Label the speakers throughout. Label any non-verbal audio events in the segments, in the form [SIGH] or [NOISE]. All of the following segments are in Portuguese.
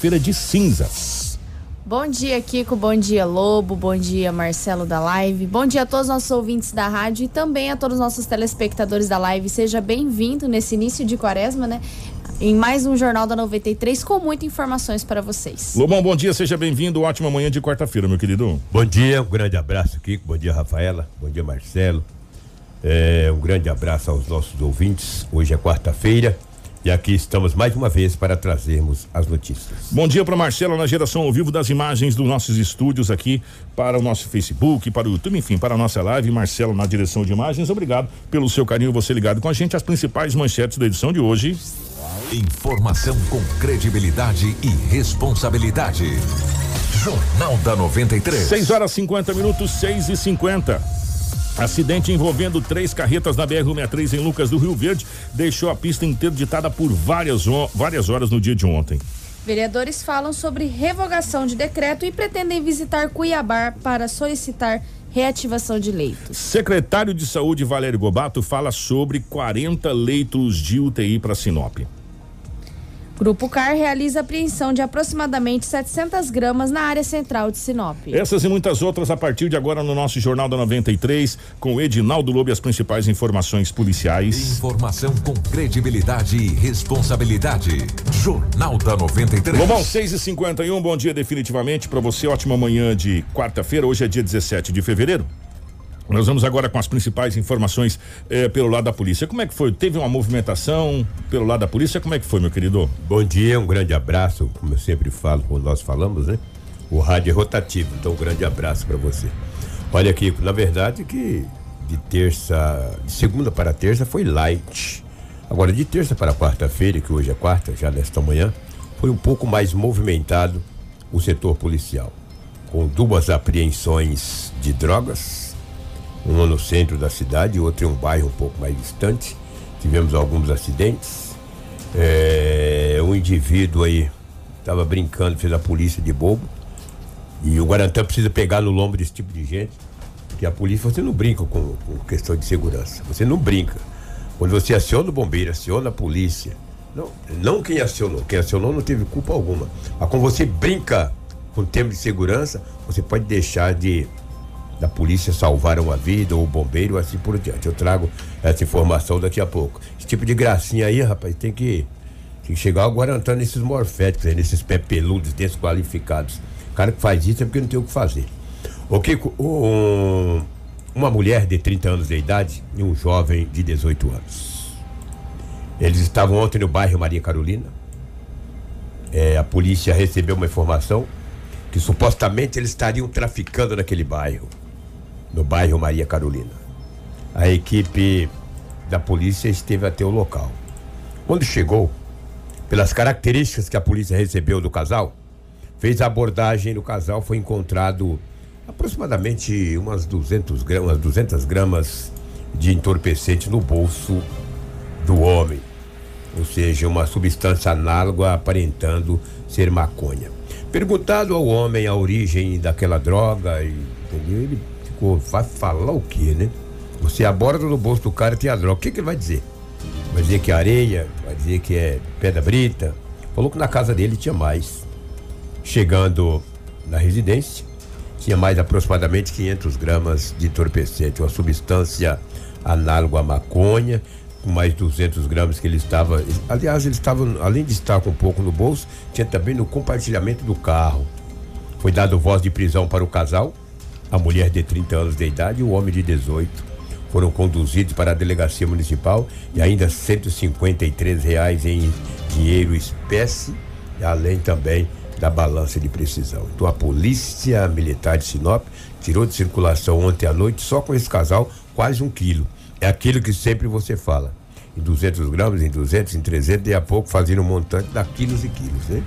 Speaker 1: quarta-feira de cinzas.
Speaker 2: Bom dia, Kiko. Bom dia, Lobo. Bom dia, Marcelo da Live. Bom dia a todos os nossos ouvintes da rádio e também a todos os nossos telespectadores da Live. Seja bem-vindo nesse início de quaresma, né? Em mais um Jornal da 93 com muitas informações para vocês.
Speaker 1: Lobão, bom dia, seja bem-vindo. Ótima manhã de quarta-feira, meu querido.
Speaker 3: Bom dia, um grande abraço, Kiko. Bom dia, Rafaela. Bom dia, Marcelo. É, um grande abraço aos nossos ouvintes. Hoje é quarta-feira. E aqui estamos mais uma vez para trazermos as notícias.
Speaker 1: Bom dia para Marcela na geração ao vivo das imagens dos nossos estúdios aqui para o nosso Facebook, para o YouTube, enfim, para a nossa live. Marcelo na direção de imagens. Obrigado pelo seu carinho, você ligado com a gente. As principais manchetes da edição de hoje.
Speaker 4: Informação com credibilidade e responsabilidade. Jornal da 93.
Speaker 1: 6 horas 50 minutos, 6 e 50 Acidente envolvendo três carretas na BR-163 em Lucas do Rio Verde deixou a pista interditada por várias, várias horas no dia de ontem.
Speaker 2: Vereadores falam sobre revogação de decreto e pretendem visitar Cuiabá para solicitar reativação de leitos.
Speaker 1: Secretário de Saúde Valério Gobato fala sobre 40 leitos de UTI para Sinop.
Speaker 2: Grupo CAR realiza apreensão de aproximadamente 700 gramas na área central de Sinop.
Speaker 1: Essas e muitas outras a partir de agora no nosso Jornal da 93, com Edinaldo Lobo e as principais informações policiais.
Speaker 4: Informação com credibilidade e responsabilidade. Jornal da 93.
Speaker 1: Lobão, 6 e 51 bom dia definitivamente para você. Ótima manhã de quarta-feira. Hoje é dia 17 de fevereiro. Nós vamos agora com as principais informações eh, pelo lado da polícia. Como é que foi? Teve uma movimentação pelo lado da polícia? Como é que foi, meu querido?
Speaker 3: Bom dia, um grande abraço. Como eu sempre falo, quando nós falamos, né? O rádio é rotativo, então um grande abraço para você. Olha aqui, na verdade que de terça, de segunda para terça foi light. Agora de terça para quarta-feira, que hoje é quarta, já nesta manhã, foi um pouco mais movimentado o setor policial, com duas apreensões de drogas uma no centro da cidade, outra em um bairro um pouco mais distante. Tivemos alguns acidentes. É, um indivíduo aí estava brincando, fez a polícia de bobo. E o Guarantã precisa pegar no lombo desse tipo de gente. Porque a polícia, você não brinca com, com questão de segurança. Você não brinca. Quando você aciona o bombeiro, aciona a polícia. Não, não quem acionou. Quem acionou não teve culpa alguma. Mas quando você brinca com o tema de segurança, você pode deixar de da polícia salvaram a vida, ou o bombeiro, assim por diante. Eu trago essa informação daqui a pouco. Esse tipo de gracinha aí, rapaz, tem que, tem que chegar aguardando nesses morféticos, aí, nesses pé peludos, desqualificados. O cara que faz isso é porque não tem o que fazer. O Kiko, um, uma mulher de 30 anos de idade e um jovem de 18 anos. Eles estavam ontem no bairro Maria Carolina. É, a polícia recebeu uma informação que supostamente eles estariam traficando naquele bairro no bairro Maria Carolina. A equipe da polícia esteve até o local. Quando chegou, pelas características que a polícia recebeu do casal, fez a abordagem do casal, foi encontrado aproximadamente umas 200 gramas, 200 gramas de entorpecente no bolso do homem, ou seja, uma substância análoga aparentando ser maconha. Perguntado ao homem a origem daquela droga, ele vai falar o quê, né? Você aborda no bolso do cara e tem a droga. O que, que ele vai dizer? Vai dizer que é areia, vai dizer que é pedra brita. Falou que na casa dele tinha mais. Chegando na residência, tinha mais aproximadamente 500 gramas de entorpecente, uma substância análoga à maconha, com mais 200 gramas que ele estava. Aliás, ele estava, além de estar com um pouco no bolso, tinha também no compartilhamento do carro. Foi dado voz de prisão para o casal, a mulher de 30 anos de idade e o homem de 18 foram conduzidos para a delegacia municipal e ainda 153 reais em dinheiro espécie, além também da balança de precisão. Então a polícia militar de Sinop tirou de circulação ontem à noite só com esse casal quase um quilo. É aquilo que sempre você fala. Em 200 gramas, em 200, em 300, e a pouco fazendo um montante dá quilos e quilos, né?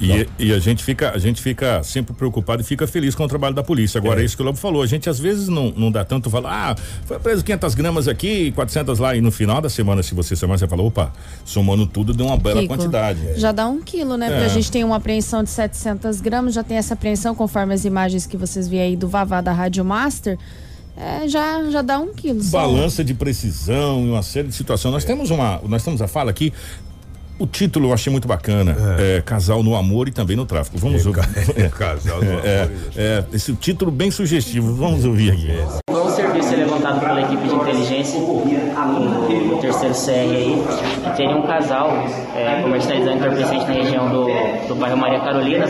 Speaker 1: E, e, a gente fica a gente fica sempre preocupado e fica feliz com o trabalho da polícia. Agora, é, é isso que o Lobo falou. A gente às vezes não, não dá tanto valor. Ah, foi preso 500 gramas aqui, 400 lá. E no final da semana, se você somar, você fala, opa, somando tudo, deu uma bela Kiko, quantidade.
Speaker 2: Já dá um quilo, né? É. Porque a gente tem uma apreensão de 700 gramas, já tem essa apreensão, conforme as imagens que vocês viram aí do Vavá da Rádio Master. É, já, já dá um quilo.
Speaker 1: Balança de precisão e uma série de situações. Nós temos uma. Nós temos a fala aqui O título eu achei muito bacana. É. casal no amor e também no tráfico. Vamos ouvir.
Speaker 3: É, casal no [LAUGHS] amor.
Speaker 1: É, é, esse título bem sugestivo. Vamos ouvir aqui.
Speaker 5: Foi um serviço levantado pela equipe de inteligência do terceiro CR aí, que teria um casal é, comercializando entorpecente na região do, do bairro Maria Carolina.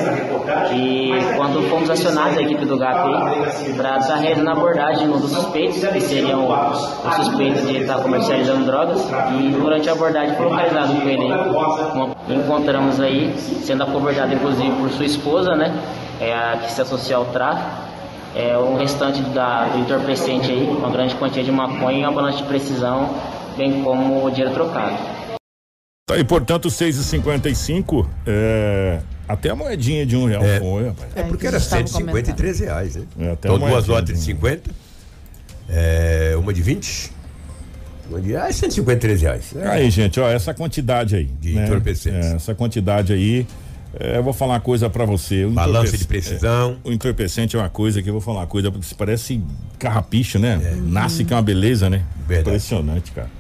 Speaker 5: E quando fomos acionados a equipe do GAP aí, para estar realizando a abordagem de um dos suspeitos, que seriam os suspeitos de estar comercializando drogas, e durante a abordagem foi localizado com ele aí encontramos aí, sendo abordado inclusive por sua esposa, né? É a que se associa ao tráfico. É o restante da, do entorpecente aí, uma grande quantia de maconha e uma balança de precisão, bem como o dinheiro trocado.
Speaker 1: Tá, e portanto, 6,55 é. Até a moedinha de um real
Speaker 3: é.
Speaker 1: foi,
Speaker 3: rapaz. É, porque era 153 reais, né? É, até então, duas notas de 50, é, uma de 20 ah, 153 reais.
Speaker 1: É. Aí, gente, ó, essa quantidade aí.
Speaker 3: De né? entorpecentes.
Speaker 1: É, essa quantidade aí. É, eu vou falar uma coisa para você.
Speaker 3: O Balança de precisão.
Speaker 1: É, o entorpecente é uma coisa que eu vou falar uma coisa, porque parece carrapicho, né? É. Nasce que é uma beleza, né?
Speaker 3: Verdade.
Speaker 1: Impressionante, cara.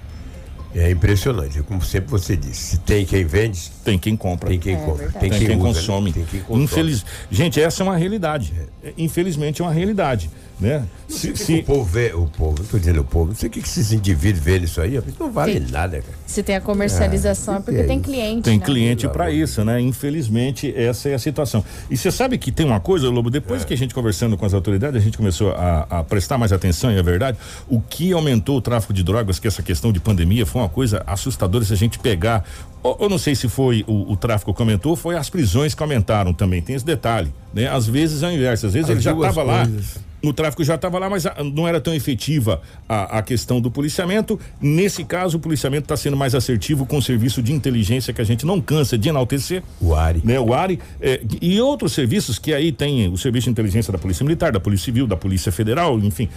Speaker 3: É impressionante, como sempre você disse. Se tem quem vende,
Speaker 1: tem quem compra.
Speaker 3: Tem quem é, compra.
Speaker 1: Tem, tem, quem, quem usa, consome. Né? tem quem consome. Infeliz... Gente, essa é uma realidade. É. Infelizmente é uma realidade né?
Speaker 3: Se, se... o povo vê, o povo, tô dizendo o povo, não sei o que, que esses indivíduos vêem isso aí, não vale nada, cara.
Speaker 2: Se tem a comercialização é, é porque tem cliente.
Speaker 1: Tem né? cliente para isso, né? Infelizmente, essa é a situação. E você sabe que tem uma coisa, Lobo, depois é. que a gente conversando com as autoridades, a gente começou a, a, prestar mais atenção, e é verdade, o que aumentou o tráfico de drogas, que essa questão de pandemia foi uma coisa assustadora se a gente pegar. Eu não sei se foi o, o tráfico que aumentou, foi as prisões que aumentaram também. Tem esse detalhe, né? Às vezes é o inverso, às vezes as ele já estava lá o tráfico já estava lá, mas não era tão efetiva a, a, questão do policiamento. Nesse caso, o policiamento está sendo mais assertivo com o serviço de inteligência que a gente não cansa de enaltecer.
Speaker 3: O ARI.
Speaker 1: Né, o ARI. É, e outros serviços que aí tem o serviço de inteligência da Polícia Militar, da Polícia Civil, da Polícia Federal, enfim,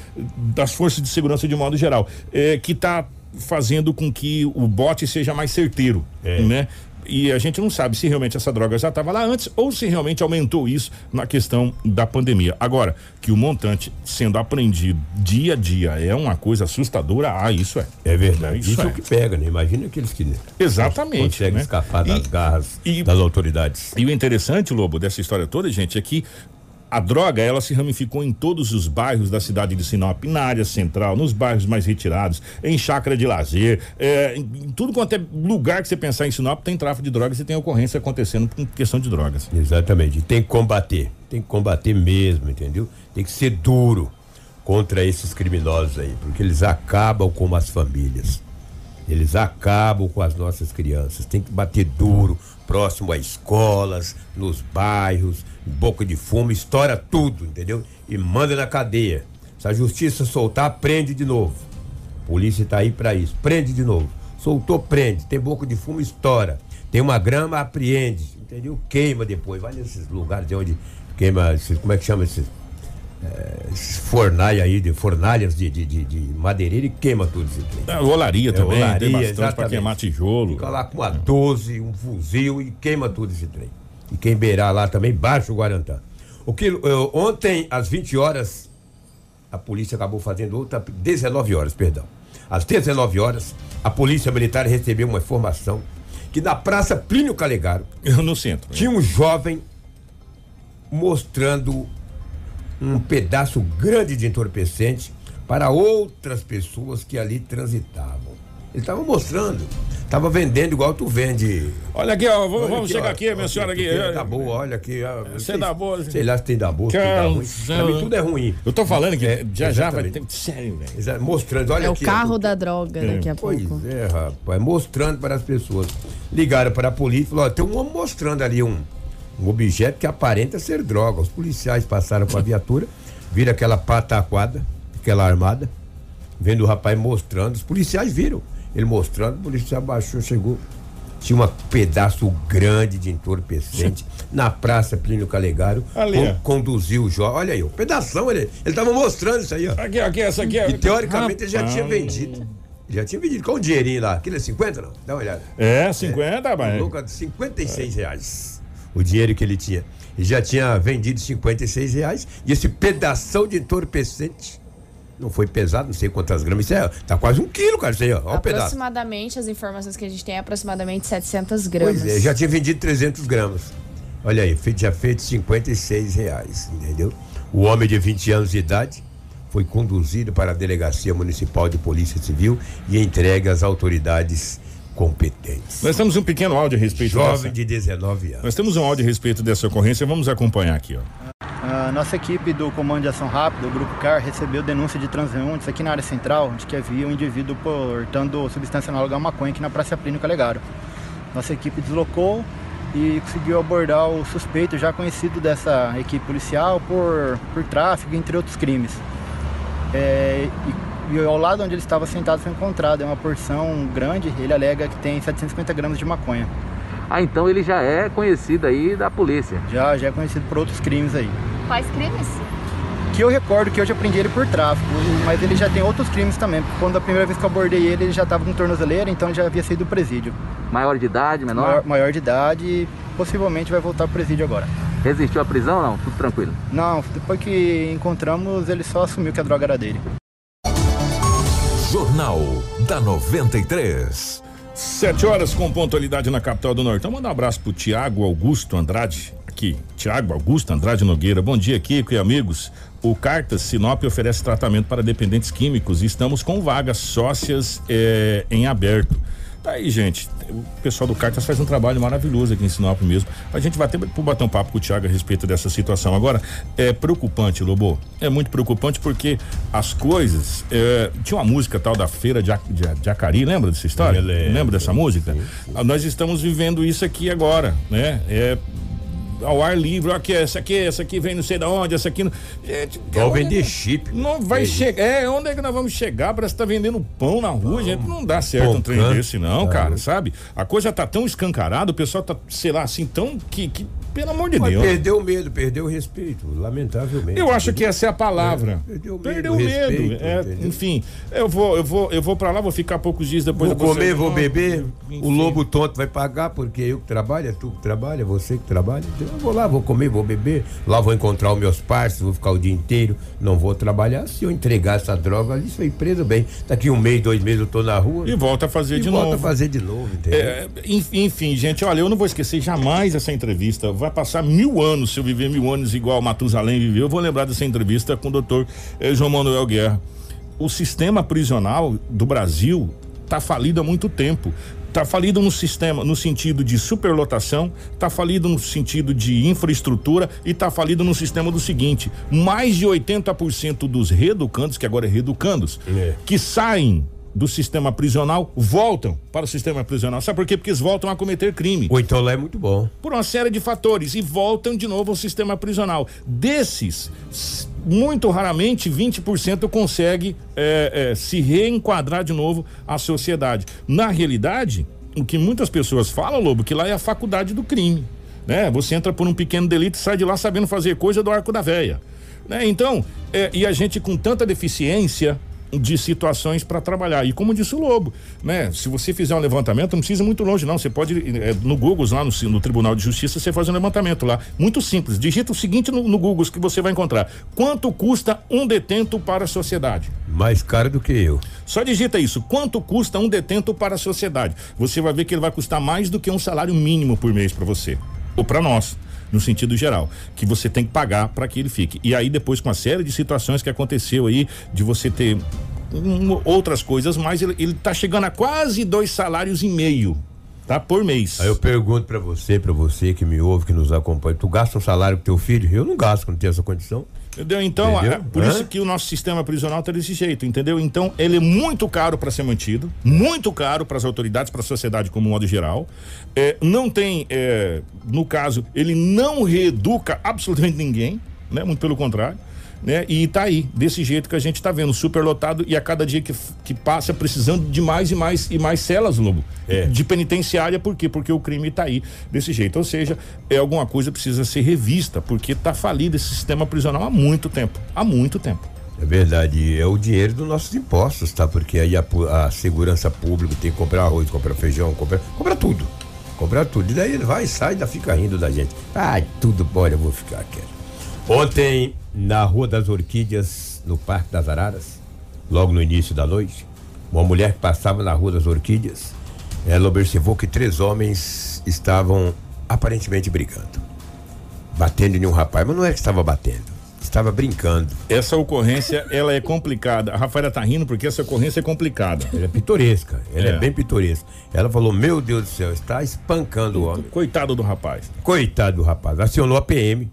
Speaker 1: das forças de segurança de modo geral, é, que está fazendo com que o bote seja mais certeiro, é. né? E a gente não sabe se realmente essa droga já estava lá antes ou se realmente aumentou isso na questão da pandemia. Agora, que o montante sendo apreendido dia a dia é uma coisa assustadora, ah, isso é.
Speaker 3: É verdade. Isso, isso é. é o que pega, né? Imagina aqueles que
Speaker 1: Exatamente,
Speaker 3: conseguem
Speaker 1: né?
Speaker 3: escapar das e, garras e, das autoridades.
Speaker 1: E o interessante, Lobo, dessa história toda, gente, é que a droga, ela se ramificou em todos os bairros da cidade de Sinop, na área central, nos bairros mais retirados, em chácara de lazer, é, em, em tudo quanto é lugar que você pensar em Sinop tem tráfico de drogas e tem ocorrência acontecendo com questão de drogas.
Speaker 3: Exatamente, e tem que combater, tem que combater mesmo, entendeu? Tem que ser duro contra esses criminosos aí, porque eles acabam com as famílias. Eles acabam com as nossas crianças. Tem que bater duro, próximo a escolas, nos bairros, boca de fumo, estoura tudo, entendeu? E manda na cadeia. Se a justiça soltar, prende de novo. A polícia tá aí para isso. Prende de novo. Soltou, prende. Tem boca de fumo, estoura. Tem uma grama, apreende. Entendeu? Queima depois. Vai nesses lugares de onde queima, esses, como é que chama esses? É, esses fornalhas aí, de fornalhas de, de, de, de madeireira e queima tudo isso aqui.
Speaker 1: É, olaria é, também, olaria, tem bastante para queimar tijolo.
Speaker 3: Fica lá com a 12, um fuzil e queima tudo esse trem. E quem beirar lá também, baixa o Guarantã. O que, eu, ontem, às 20 horas, a polícia acabou fazendo outra. 19 horas, perdão. Às 19 horas, a polícia militar recebeu uma informação que na Praça Plínio Calegaro. [LAUGHS]
Speaker 1: No centro.
Speaker 3: Tinha um jovem mostrando um pedaço grande de entorpecente para outras pessoas que ali transitavam. Ele estava mostrando. Estava vendendo igual tu vende.
Speaker 1: Olha aqui, ó. Vamos, vamos aqui, chegar ó, aqui, minha senhora aqui.
Speaker 3: Tá boa, olha aqui.
Speaker 1: Você dá boa.
Speaker 3: Sei lá se tem da boa, se tem da ruim. Pra mim tudo é ruim.
Speaker 1: Eu tô falando que é, já já vai ter. Sério,
Speaker 3: velho. Mostrando, olha
Speaker 2: é
Speaker 3: aqui.
Speaker 2: É o carro da droga é. daqui a
Speaker 3: pois
Speaker 2: pouco.
Speaker 3: Pois é, rapaz. Mostrando para as pessoas. Ligaram para a polícia e falaram: ó, tem um homem mostrando ali um, um objeto que aparenta ser droga. Os policiais passaram com a viatura, viram aquela pataquada, aquela armada, vendo o rapaz mostrando. Os policiais viram. Ele mostrando, o policial abaixou, chegou. Tinha um pedaço grande de entorpecente [LAUGHS] na Praça Plínio Calegaro. Ali, con, conduziu o jovem. Olha aí, o pedação, ele, ele tava mostrando isso aí, ó.
Speaker 1: Aqui, aqui, essa aqui é.
Speaker 3: E teoricamente ele já tinha vendido. Já tinha vendido. Qual o dinheirinho lá? Aquilo é 50, não? Dá uma olhada.
Speaker 1: É, 50, é, mas.
Speaker 3: Louca, 56 reais. O dinheiro que ele tinha. Ele já tinha vendido 56 reais. E esse pedação de entorpecente Não foi pesado, não sei quantas gramas. Isso é, tá quase um quilo, cara. Isso aí, ó. ó o pedaço.
Speaker 2: Aproximadamente, as informações que a gente tem é aproximadamente 700 gramas.
Speaker 3: Pois é, já tinha vendido 300 gramas. Olha aí, feito, já feito 56 reais, entendeu? O homem de 20 anos de idade foi conduzido para a Delegacia Municipal de Polícia Civil e entregue às autoridades competentes.
Speaker 1: Nós temos um pequeno áudio a respeito
Speaker 3: Jovem
Speaker 1: dessa.
Speaker 3: de 19 anos.
Speaker 1: Nós temos um áudio a respeito dessa ocorrência, vamos acompanhar aqui, ó.
Speaker 6: A nossa equipe do Comando de Ação Rápida, o Grupo CAR, recebeu denúncia de transeuntes aqui na área central de que havia um indivíduo portando substância análoga à maconha aqui na Praça Plínio Calegaro. Nossa equipe deslocou e conseguiu abordar o suspeito já conhecido dessa equipe policial por, por tráfico, entre outros crimes. É, e, e ao lado onde ele estava sentado foi encontrado é uma porção grande, ele alega que tem 750 gramas de maconha.
Speaker 7: Ah, então ele já é conhecido aí da polícia.
Speaker 6: Já, já é conhecido por outros crimes aí.
Speaker 2: Quais crimes?
Speaker 6: Que eu recordo que eu já prendi ele por tráfico, mas ele já tem outros crimes também. Quando a primeira vez que eu abordei ele, ele já estava com tornozeleira, então ele já havia saído do presídio.
Speaker 7: Maior de idade, menor?
Speaker 6: Maior, maior de idade e possivelmente vai voltar pro presídio agora.
Speaker 7: Resistiu à prisão ou não? Tudo tranquilo?
Speaker 6: Não, depois que encontramos, ele só assumiu que a droga era dele.
Speaker 4: Jornal da 93.
Speaker 1: Sete horas com pontualidade na capital do Norte. Então, manda um abraço pro Tiago Augusto Andrade, Tiago Augusto Andrade Nogueira. Bom dia, Kiko e amigos. O Cartas Sinop oferece tratamento para dependentes químicos e estamos com vagas sócias eh, em aberto. Tá aí, gente. O pessoal do Cartas faz um trabalho maravilhoso aqui em Sinop mesmo. A gente vai ter por bater um papo com o Thiago a respeito dessa situação. Agora, é preocupante, Lobo. É muito preocupante porque as coisas. É, tinha uma música tal da feira de, de, de Acari, lembra dessa história? Lembra dessa música? Nós estamos vivendo isso aqui agora, né? É ao ar livre, ó, aqui, essa aqui, essa aqui vem não sei de onde, essa aqui. Não... Gente,
Speaker 3: vender chip.
Speaker 1: não vai
Speaker 3: É
Speaker 1: chegar. É, onde é que nós vamos chegar? Parece que tá vendendo pão na rua, gente. Não dá certo um
Speaker 3: Pão
Speaker 1: trem
Speaker 3: canto.
Speaker 1: desse, não, cara, sabe? A coisa tá tão escancarada, o pessoal tá, sei lá, assim, tão que, que pelo amor de
Speaker 3: Mas
Speaker 1: Deus.
Speaker 3: perdeu o medo, perdeu o respeito, lamentavelmente.
Speaker 1: Eu acho que essa é a palavra.
Speaker 3: É, perdeu o medo,
Speaker 1: Perdeu o
Speaker 3: o
Speaker 1: medo.
Speaker 3: respeito,
Speaker 1: é, enfim, eu vou, eu vou, eu vou para lá, vou ficar poucos dias depois.
Speaker 3: Vou comer, vou beber.
Speaker 1: enfim.
Speaker 3: O lobo tonto vai pagar porque eu que trabalho, é tu que trabalha, é você que trabalha. Então eu vou lá, vou comer, vou beber. Lá vou encontrar os meus parceiros, vou ficar o dia inteiro. Não vou trabalhar. Se eu entregar essa droga ali, sou preso bem. Daqui um mês, dois meses eu tô na rua.
Speaker 1: E volta a fazer de
Speaker 3: volto
Speaker 1: novo.
Speaker 3: a fazer de novo, entendeu?
Speaker 1: É, enf- enfim, gente, olha, eu não vou esquecer jamais essa entrevista. Vai passar mil anos, se eu viver mil anos igual Matusalém viveu, eu vou lembrar dessa entrevista com o doutor eh, João Manuel Guerra. O sistema prisional do Brasil está falido há muito tempo. Está falido no sistema, no sentido de superlotação, está falido no sentido de infraestrutura e está falido no sistema do seguinte: mais de 80% dos reeducandos, que agora é reeducandos,
Speaker 3: É.
Speaker 1: que saem do sistema prisional voltam para o sistema prisional. Sabe por quê? Porque eles voltam a cometer crime.
Speaker 3: Então lá é muito bom.
Speaker 1: Por uma série de fatores e voltam de novo ao sistema prisional. Desses, muito raramente 20% consegue é, é, se reenquadrar de novo à sociedade. Na realidade, o que muitas pessoas falam, Lobo, que lá é a faculdade do crime. Né? Você entra por um pequeno delito e sai de lá sabendo fazer coisa do arco da véia. Né? Então, é, e a gente com tanta deficiência de situações para trabalhar. E como disse o Lobo, né? Se você fizer um levantamento, não precisa ir muito longe, não. Você pode, é, no Google, lá no, no Tribunal de Justiça, você faz um levantamento lá. Muito simples. Digita o seguinte no, no Google que você vai encontrar: quanto custa um detento para a sociedade?
Speaker 3: Mais caro do que eu.
Speaker 1: Só digita isso. Quanto custa um detento para a sociedade? Você vai ver que ele vai custar mais do que um salário mínimo por mês para você. Ou para nós, no sentido geral. Que você tem que pagar para que ele fique. E aí, depois, com uma série de situações que aconteceu aí, de você ter hum, outras coisas, mas ele, ele tá chegando a quase dois salários e meio. Tá? Por mês.
Speaker 3: Aí eu pergunto pra você, pra você que me ouve, que nos acompanha, tu gasta um salário com teu filho? Eu não gasto quando tenho essa condição.
Speaker 1: Entendeu? Então,
Speaker 3: Entendeu?
Speaker 1: por
Speaker 3: Hã?
Speaker 1: isso que o nosso sistema prisional tá desse jeito, entendeu? Então, ele é muito caro para ser mantido, muito caro para as autoridades, para a sociedade como modo geral. É, não tem, é, no caso, ele não reeduca absolutamente ninguém, né? Muito pelo contrário. Né? E tá aí, desse jeito que a gente tá vendo, superlotado e a cada dia que, que passa precisando de mais e mais e mais celas, Lobo.
Speaker 3: É.
Speaker 1: De penitenciária, por quê? Porque o crime tá aí desse jeito. Ou seja, é alguma coisa precisa ser revista, porque tá falido esse sistema prisional há muito tempo. Há muito tempo.
Speaker 3: É verdade, é o dinheiro dos nossos impostos, tá? Porque aí a, a segurança pública tem que comprar arroz, comprar feijão, comprar, comprar tudo. Comprar tudo. E daí ele vai, sai, ainda fica rindo da gente. Ai, tudo bom, eu vou ficar quieto. Ontem, na Rua das Orquídeas, no Parque das Araras, logo no início da noite, uma mulher que passava na Rua das Orquídeas, ela observou que três homens estavam aparentemente brigando. Batendo em um rapaz, mas não é que estava batendo, estava brincando.
Speaker 1: Essa ocorrência, ela é complicada. A Rafaela tá rindo porque essa ocorrência é complicada.
Speaker 3: Ela é pitoresca, ela é.
Speaker 1: É.
Speaker 3: bem pitoresca. Ela falou: Meu Deus do céu, está espancando o homem.
Speaker 1: Coitado do rapaz.
Speaker 3: Coitado do rapaz. Acionou a PM.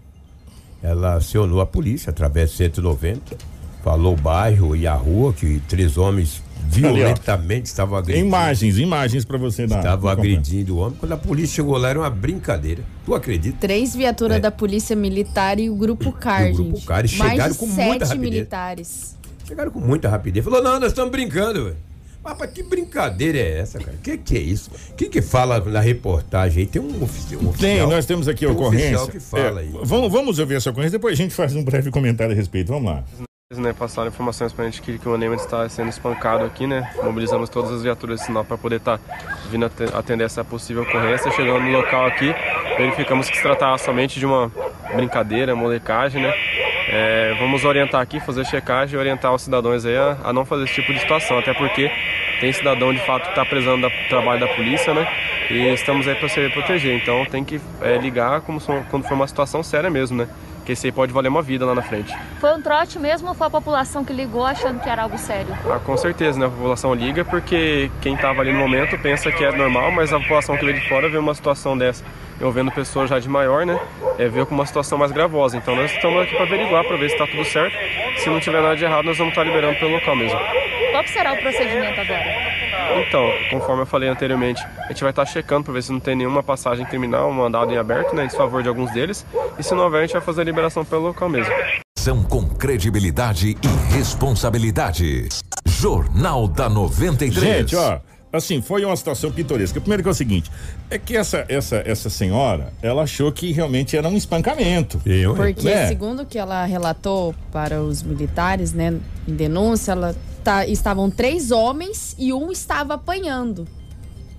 Speaker 3: Ela acionou a polícia através do 190. Falou o bairro e a rua que três homens violentamente estavam agredindo.
Speaker 1: Imagens, imagens pra você dar.
Speaker 3: Estavam agredindo o homem. Quando a polícia chegou lá, era uma brincadeira. Tu acredita?
Speaker 2: Três viaturas
Speaker 3: É.
Speaker 2: da Polícia Militar e o Grupo CAR,
Speaker 3: E o Grupo
Speaker 2: gente.
Speaker 3: CAR,
Speaker 2: Mais
Speaker 3: chegaram
Speaker 2: de
Speaker 3: com muita
Speaker 2: sete
Speaker 3: rapidez.
Speaker 2: militares.
Speaker 3: Chegaram com muita rapidez. Falou: Não, nós estamos brincando, velho. Mas pra que brincadeira é essa, cara? Que que é isso? Quem que fala na reportagem aí? Tem um ofici- um oficial.
Speaker 1: Tem, nós temos aqui a
Speaker 3: Tem um
Speaker 1: ocorrência.
Speaker 3: oficial que fala
Speaker 1: É,
Speaker 3: aí.
Speaker 1: Vamos, vamos ouvir essa ocorrência, depois a gente faz um breve comentário a respeito. Vamos lá.
Speaker 8: Né, passaram informações pra gente que, que o Neymar está sendo espancado aqui, né? Mobilizamos todas as viaturas de sinal para poder estar vindo ate- atender essa possível ocorrência. Chegando no local aqui, verificamos que se tratava somente de uma brincadeira, molecagem, né? É, vamos orientar aqui, fazer checagem e orientar os cidadãos aí a, a não fazer esse tipo de situação, até porque tem cidadão de fato que está prezando do trabalho da polícia, né? E estamos aí para se proteger, então tem que é, ligar como quando for uma situação séria mesmo, né? Que esse aí pode valer uma vida lá na frente.
Speaker 9: Foi um trote mesmo ou foi a população que ligou achando que era algo sério?
Speaker 8: Ah, com certeza, né? A população liga porque quem estava ali no momento pensa que é normal, mas a população que veio de fora vê uma situação dessa envolvendo pessoas já de maior, né? É, vê como uma situação mais gravosa. Então nós estamos aqui para averiguar, para ver se está tudo certo. Se não tiver nada de errado, nós vamos estar liberando pelo local mesmo.
Speaker 9: Qual que será o procedimento agora?
Speaker 8: Então, conforme eu falei anteriormente, a gente vai estar checando para ver se não tem nenhuma passagem criminal, um mandado em aberto, né? Em favor de alguns deles. E se não houver, a gente vai fazer a liberação pelo local mesmo.
Speaker 4: São com credibilidade e responsabilidade. Jornal da 93.
Speaker 1: Gente, ó, assim, foi uma situação pitoresca. Primeiro que é o seguinte, é que essa, essa, essa senhora, ela achou que realmente era um espancamento.
Speaker 3: Eu?
Speaker 2: Porque,
Speaker 1: Né?
Speaker 2: segundo o que ela relatou para os militares, né, em denúncia, ela tá, estavam três homens e um estava apanhando,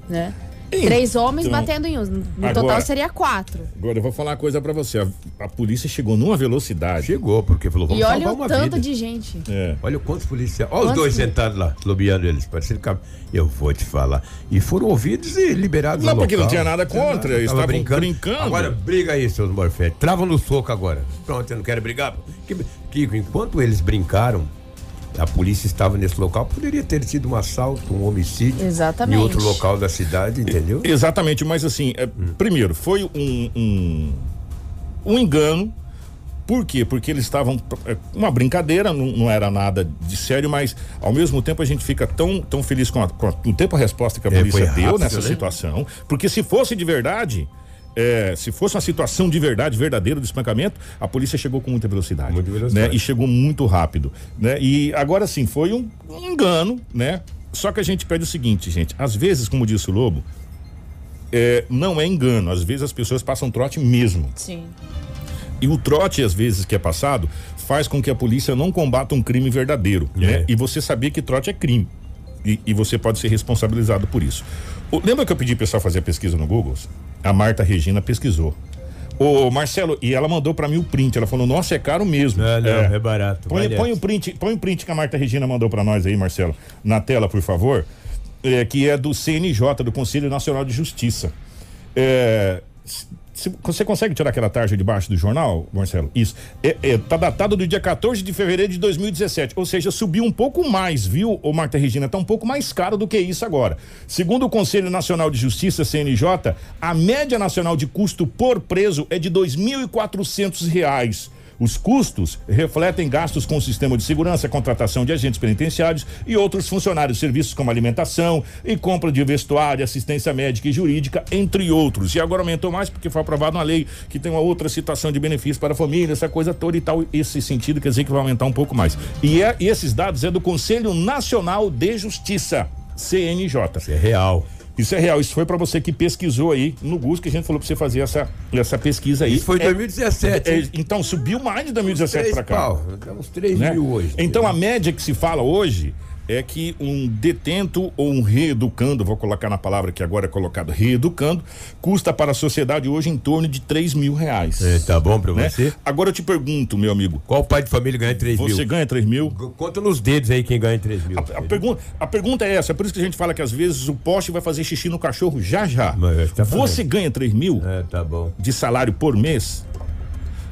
Speaker 2: né? Três homens
Speaker 1: Então,
Speaker 2: batendo em um. No
Speaker 1: agora-
Speaker 2: total seria quatro.
Speaker 1: Agora eu vou falar uma coisa pra você. A, a polícia chegou numa velocidade.
Speaker 3: Chegou, porque falou: Vamos
Speaker 2: E olha
Speaker 3: salvar
Speaker 2: o
Speaker 3: uma
Speaker 2: tanto
Speaker 3: vida.
Speaker 2: de gente.
Speaker 1: É.
Speaker 3: Olha quantos policiais. Olha os dois
Speaker 2: poli-
Speaker 3: sentados lá, lobeando eles. Parecendo que. Eu vou te falar. E foram ouvidos e liberados
Speaker 1: Não, porque não
Speaker 3: local.
Speaker 1: tinha nada contra, eles
Speaker 3: Tava
Speaker 1: estavam brincando.
Speaker 3: Agora briga aí, seus morféticos. Trava no soco agora. Pronto, eu não quero brigar. Que- Kiko, enquanto eles brincaram, a polícia estava nesse local. Poderia ter sido um assalto, um homicídio.
Speaker 2: Exatamente.
Speaker 3: Em outro local da cidade, entendeu?
Speaker 1: Exatamente, mas assim, é, primeiro, foi um, um, um engano. Por quê? Porque eles estavam. é, Uma brincadeira, não, não era nada de sério, mas ao mesmo tempo a gente fica tão, tão feliz com, a, com a- o tempo a resposta que a
Speaker 3: É,
Speaker 1: polícia
Speaker 3: foi
Speaker 1: deu
Speaker 3: rápido,
Speaker 1: nessa
Speaker 3: né?
Speaker 1: situação. Porque se fosse de verdade. É, se fosse uma situação de verdade, verdadeira do espancamento, a polícia chegou com muita velocidade.
Speaker 3: Muita velocidade.
Speaker 1: Né? E chegou muito rápido. Né? E agora sim, foi um, um engano, né? Só que a gente pede o seguinte, gente. Às vezes, como disse o Lobo, é, não é engano. Às vezes as pessoas passam trote mesmo.
Speaker 2: Sim.
Speaker 1: E o trote, às vezes, que é passado, faz com que a polícia não combata um crime verdadeiro. Né? E você sabia que trote é crime. E, e você pode ser responsabilizado por isso. O- lembra que eu pedi pro pessoal fazer a pesquisa no Google? A Marta Regina pesquisou. Ô, Marcelo, e ela mandou pra mim o print. Ela falou: Nossa, é caro mesmo.
Speaker 3: Não, não, é barato.
Speaker 1: Põe, põe o print, põe o print que a Marta Regina mandou pra nós aí, Marcelo, na tela, por favor. É, que é do CNJ, do Conselho Nacional de Justiça. É, você consegue tirar aquela tarja debaixo do jornal, Marcelo? Isso. É, é, tá datado do dia 14 de fevereiro de 2017. Ou seja, subiu um pouco mais, viu, ô Marta Regina? Tá um pouco mais caro do que isso agora. Segundo o Conselho Nacional de Justiça, CNJ, a média nacional de custo por preso é de 2.400 reais. Os custos refletem gastos com o sistema de segurança, contratação de agentes penitenciários e outros funcionários, serviços como alimentação e compra de vestuário, assistência médica e jurídica, entre outros. E agora aumentou mais porque foi aprovada uma lei que tem uma outra situação de benefícios para a família, essa coisa toda e tal. Esse sentido quer dizer que vai aumentar um pouco mais. E, é- e esses dados é do Conselho Nacional de Justiça, CNJ.
Speaker 3: Isso é real.
Speaker 1: Isso é real, isso foi para você que pesquisou aí no Google, que a gente falou para você fazer essa, essa pesquisa aí.
Speaker 3: Isso foi em
Speaker 1: É-
Speaker 3: 2017.
Speaker 1: é, então subiu mais de 2017
Speaker 3: Três
Speaker 1: para cá.
Speaker 3: pau. Uns 3
Speaker 1: né?
Speaker 3: mil hoje.
Speaker 1: Então a média que se fala hoje é que um detento ou um reeducando, vou colocar na palavra que agora é colocado reeducando, custa para a sociedade hoje em torno de 3 mil reais.
Speaker 3: É, tá bom pra
Speaker 1: né?
Speaker 3: você?
Speaker 1: Agora eu te pergunto, meu amigo.
Speaker 3: Qual pai de família ganha 3 mil?
Speaker 1: Você ganha 3 mil?
Speaker 3: Conta nos dedos aí quem ganha 3 mil.
Speaker 1: A, a pergunta, a pergunta é essa, é por isso que a gente fala que às vezes o poste vai fazer xixi no cachorro já já.
Speaker 3: Mas tá fazendo.
Speaker 1: Você ganha 3 mil
Speaker 3: É, tá bom.
Speaker 1: de salário por mês,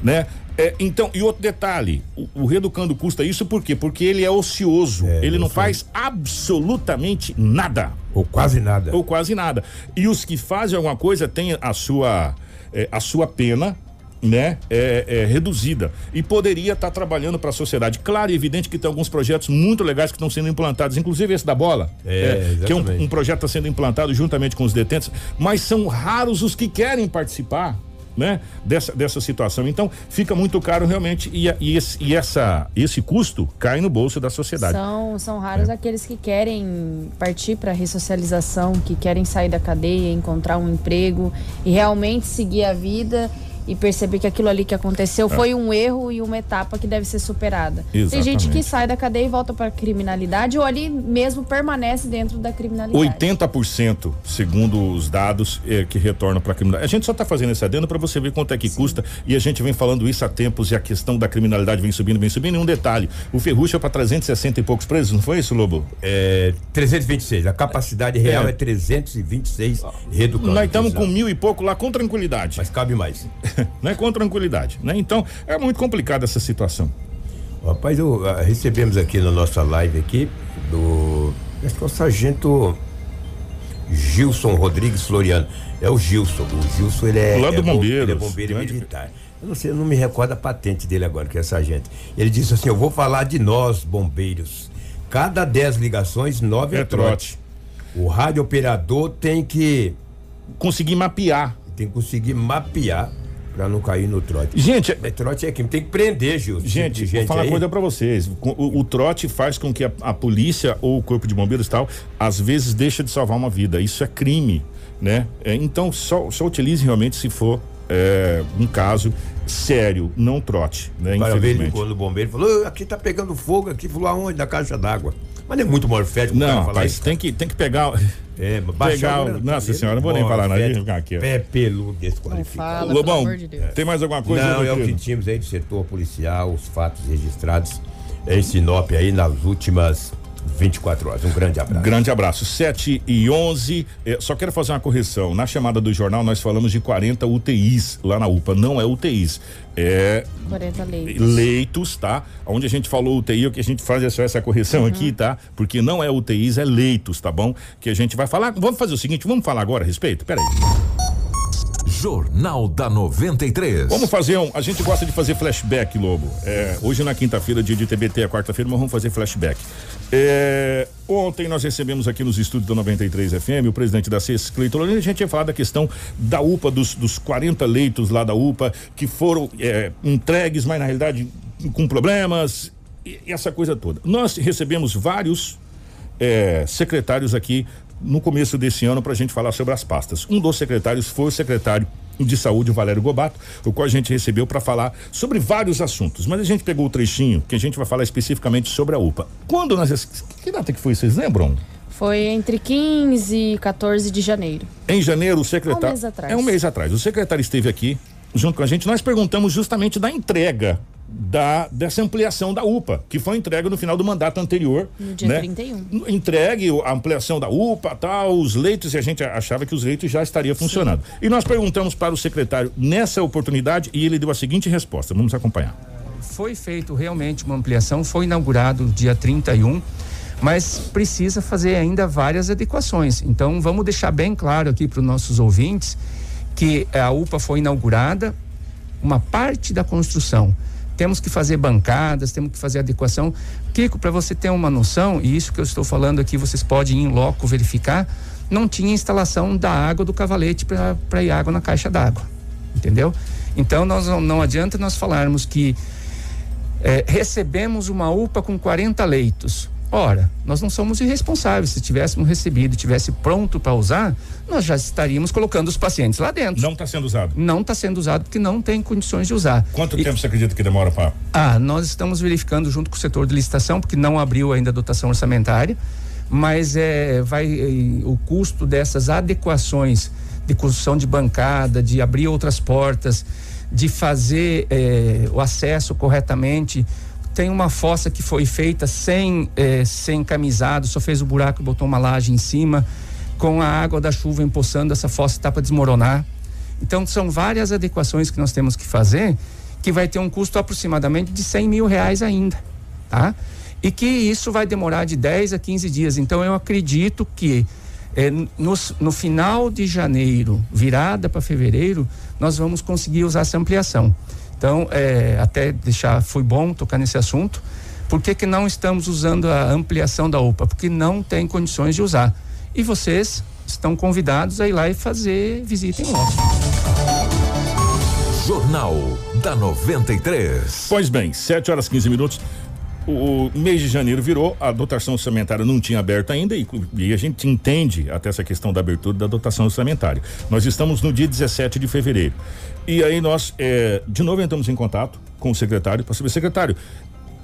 Speaker 1: né? É, então, e outro detalhe, o, o reeducando custa isso por quê? Porque ele é ocioso,
Speaker 3: É,
Speaker 1: ele não
Speaker 3: sei.
Speaker 1: faz absolutamente nada.
Speaker 3: Ou quase nada.
Speaker 1: Ou quase nada. E os que fazem alguma coisa têm a sua, eh, a sua pena. Né, é, é reduzida e poderia estar trabalhando para a sociedade. Claro e evidente que tem alguns projetos muito legais que estão sendo implantados, inclusive esse da bola,
Speaker 3: É,
Speaker 1: que é um, um projeto que está sendo implantado juntamente com os detentos, mas são raros os que querem participar. Né, dessa, dessa situação. Então, fica muito caro realmente e, a- e esse, e essa, esse custo cai no bolso da sociedade.
Speaker 2: São, são raros aqueles que querem partir para ressocialização, que querem sair da cadeia, encontrar um emprego e realmente seguir a vida e perceber que aquilo ali que aconteceu foi um erro e uma etapa que deve ser superada. Tem gente
Speaker 1: Exatamente.
Speaker 2: que sai da cadeia e volta para a criminalidade ou ali mesmo permanece dentro da criminalidade.
Speaker 1: 80%, segundo os dados eh, que retornam para a criminalidade. A gente só está fazendo esse adendo para você ver quanto é que custa e a gente vem falando isso há tempos e a questão da criminalidade vem subindo, vem subindo. E um detalhe: o Ferrucho é para 360 e poucos presos, não foi isso, Lobo?
Speaker 3: É 326. A capacidade real
Speaker 1: É.
Speaker 3: é, 326 reeducando.
Speaker 1: Nós estamos com mil e pouco lá com tranquilidade,
Speaker 3: Mas cabe mais. [LAUGHS]
Speaker 1: né? Com tranquilidade, né? Então é muito complicada essa situação.
Speaker 3: Rapaz, eu, ah, recebemos aqui na nossa live aqui do. Acho que é o sargento Gilson Rodrigues Floriano. É o Gilson. O Gilson ele é.
Speaker 1: Lá do
Speaker 3: é bom-
Speaker 1: Bombeiros,
Speaker 3: Ele é bombeiro
Speaker 1: grande-
Speaker 3: militar. Eu não sei, eu não me recordo a patente dele agora, que é sargento. Ele disse assim: eu vou falar de nós, bombeiros. Cada 10 ligações, 9 é,
Speaker 1: É trote.
Speaker 3: O rádio operador tem que,
Speaker 1: Conseguir mapear.
Speaker 3: tem que conseguir mapear para não cair no trote.
Speaker 1: Gente,
Speaker 3: É, trote é crime, tem que prender.
Speaker 1: Gente,
Speaker 3: Esse tipo de
Speaker 1: vou falar uma
Speaker 3: aí.
Speaker 1: coisa pra vocês. O, o trote faz com que a, a polícia ou o corpo de bombeiros tal, às vezes deixa de salvar uma vida. Isso é crime, né? É, então, só, só utilize realmente se for é, um caso sério, não trote, né?
Speaker 3: Ele
Speaker 1: Infelizmente.
Speaker 3: ligou no bombeiro falou: "Ah, aqui tá pegando fogo, aqui falou aonde? Na caixa d'água. Mas não é muito morfético
Speaker 1: Não,
Speaker 3: falar
Speaker 1: rapaz,
Speaker 3: isso.
Speaker 1: tem que, tem que pegar.
Speaker 3: É, mas
Speaker 1: pegar o- Nossa senhora, não vou nem falar nada, deixa eu ficar aqui, ó.
Speaker 3: Pé peludo desqualificado.
Speaker 2: fala,
Speaker 1: Lobão,
Speaker 2: de
Speaker 1: tem mais alguma coisa?
Speaker 3: Não, é o que tínhamos aí do setor policial, os fatos registrados em Sinop aí nas últimas 24 horas. Um grande abraço.
Speaker 1: Grande abraço. 7 e 11. Eh, só quero fazer uma correção. Na chamada do jornal, nós falamos de 40 UTIs lá na UPA. Não é UTIs. É
Speaker 2: 40 leitos.
Speaker 1: leitos, tá? Onde a gente falou UTI, o que a gente faz é só essa correção
Speaker 2: Uhum.
Speaker 1: aqui, tá? Porque não é UTIs, é leitos, tá bom? Que a gente vai falar. Vamos fazer o seguinte, vamos falar agora a respeito? Peraí.
Speaker 4: Jornal da 93.
Speaker 1: Vamos fazer um. A gente gosta de fazer flashback, Lobo. É, hoje na quinta-feira, dia de TBT, é quarta-feira, mas vamos fazer flashback. É, ontem nós recebemos aqui nos estúdios da 93 FM o presidente da CES, Cleiton a gente ia falar da questão da UPA, dos, dos 40 leitos lá da UPA, que foram é, entregues, mas na realidade com problemas, e, e essa coisa toda. Nós recebemos vários é, secretários aqui no começo desse ano para a gente falar sobre as pastas. Um dos secretários foi o secretário de saúde, o Valério Gobato, o qual a gente recebeu para falar sobre vários assuntos. Mas a gente pegou o trechinho que a gente vai falar especificamente sobre a UPA. Quando nós. Que data que foi? Vocês lembram?
Speaker 2: Foi entre 15 e 14 de janeiro.
Speaker 1: Em janeiro, o secretário.
Speaker 2: Um mês atrás.
Speaker 1: É um mês atrás. O secretário esteve aqui junto com a gente. Nós perguntamos justamente da entrega da dessa ampliação da UPA, que foi entregue no final do mandato anterior.
Speaker 2: No dia
Speaker 1: né?
Speaker 2: 31.
Speaker 1: Entregue a ampliação da UPA, tal, os leitos, e a gente achava que os leitos já estariam funcionando. E nós perguntamos para o secretário nessa oportunidade e ele deu a seguinte resposta. Vamos acompanhar.
Speaker 10: Foi feito realmente uma ampliação, foi inaugurado dia 31, mas precisa fazer ainda várias adequações. Então vamos deixar bem claro aqui para os nossos ouvintes que a UPA foi inaugurada, uma parte da construção. Temos que fazer bancadas, temos que fazer adequação. Kiko, para você ter uma noção, e isso que eu estou falando aqui, vocês podem em loco verificar, não tinha instalação da água do cavalete para ir água na caixa d'água. Entendeu? Então nós não, não adianta nós falarmos que é, recebemos uma UPA com 40 leitos. Ora, nós não somos irresponsáveis. Se tivéssemos recebido, tivesse pronto para usar, nós já estaríamos colocando os pacientes lá dentro.
Speaker 1: Não está sendo usado.
Speaker 10: Não está sendo usado porque não tem condições de usar.
Speaker 1: Quanto
Speaker 10: E-
Speaker 1: tempo você acredita que demora para?
Speaker 10: Ah, nós estamos verificando junto com o setor de licitação, porque não abriu ainda a dotação orçamentária, mas é, vai eh, o custo dessas adequações de construção de bancada, de abrir outras portas, de fazer eh, o acesso corretamente. Tem uma fossa que foi feita sem, eh, sem camisado, só fez o buraco e botou uma laje em cima, com a água da chuva empoçando, essa fossa está para desmoronar. Então, são várias adequações que nós temos que fazer, que vai ter um custo aproximadamente de 100 mil reais ainda, tá? E que isso vai demorar de 10 a 15 dias. Então, eu acredito que eh, no, no final de janeiro, virada para fevereiro, nós vamos conseguir usar essa ampliação. Então, eh, até deixar, foi bom tocar nesse assunto. Por que, que não estamos usando a ampliação da UPA? Porque não tem condições de usar. E vocês estão convidados a ir lá e fazer visita em loco.
Speaker 4: Jornal da 93.
Speaker 1: Pois bem, 7 horas 15 minutos. O, o mês de janeiro virou, a dotação orçamentária não tinha aberto ainda e, e a gente entende até essa questão da abertura da dotação orçamentária. Nós estamos no dia 17 de fevereiro. E aí nós, eh, de novo, entramos em contato com o secretário para saber, secretário,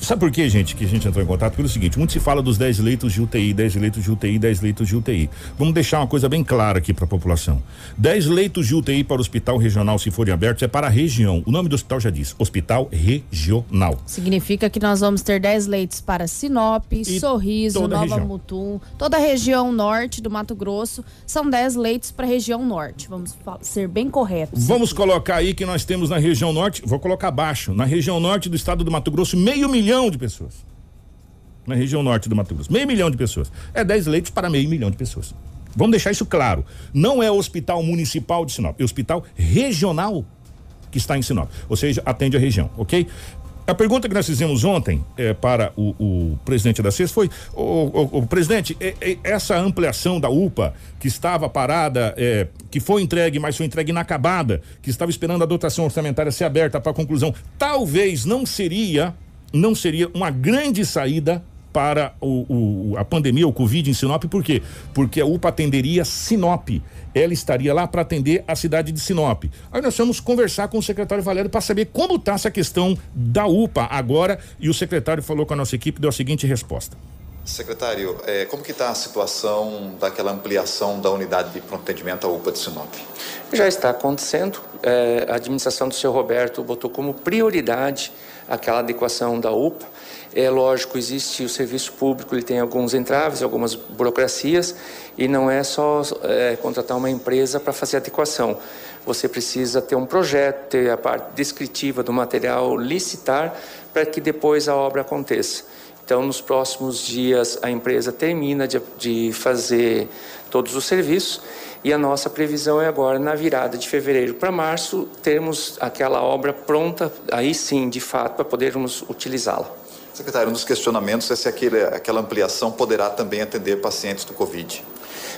Speaker 1: Sabe por que, gente, que a gente entrou em contato? Pelo seguinte, muito se fala dos 10 leitos de UTI, 10 leitos de UTI, 10 leitos de UTI. Vamos deixar uma coisa bem clara aqui para a população. 10 leitos de UTI para o hospital regional, se forem abertos, é para a região. O nome do hospital já diz, Hospital Regional.
Speaker 2: Significa que nós vamos ter 10 leitos para Sinop, Sorriso,
Speaker 1: toda a
Speaker 2: Nova
Speaker 1: região.
Speaker 2: Mutum, toda a região norte do Mato Grosso. São 10 leitos para a região norte. Vamos ser bem corretos.
Speaker 1: Vamos colocar aí que nós temos na região norte, vou colocar abaixo, na região norte do estado do Mato Grosso, meio milhão de pessoas. Na região norte do Mato Grosso, meio milhão de pessoas. É 10 leitos para meio milhão de pessoas. Vamos deixar isso claro. Não é o hospital municipal de Sinop, é hospital regional que está em Sinop. Ou seja, atende a região, ok? A pergunta que nós fizemos ontem eh, para o, o presidente da CES foi: o, presidente, essa ampliação da UPA que estava parada, eh, que foi entregue, mas foi entregue inacabada, que estava esperando a dotação orçamentária ser aberta para conclusão, talvez não seria, não seria uma grande saída para o, o- a pandemia, o Covid em Sinop, por quê? Porque a UPA atenderia Sinop. Ela estaria lá para atender a cidade de Sinop. Aí nós vamos conversar com o secretário Valério para saber como está essa questão da UPA agora. E o secretário falou com a nossa equipe, deu a seguinte resposta.
Speaker 11: Secretário, eh, como que está a situação daquela ampliação da unidade de pronto atendimento à UPA de Sinop?
Speaker 10: Já está acontecendo. É, a administração do seu Roberto botou como prioridade aquela adequação da UPA. É lógico, existe o serviço público, ele tem alguns entraves, algumas burocracias, e não é só é, contratar uma empresa para fazer adequação. Você precisa ter um projeto, ter a parte descritiva do material, licitar, para que depois a obra aconteça. Então, nos próximos dias, a empresa termina de, de fazer todos os serviços e a nossa previsão é agora, na virada de fevereiro para março, termos aquela obra pronta, aí sim, de fato, para podermos utilizá-la.
Speaker 11: Secretário, um dos questionamentos é se aquele, aquela ampliação poderá também atender pacientes do Covid.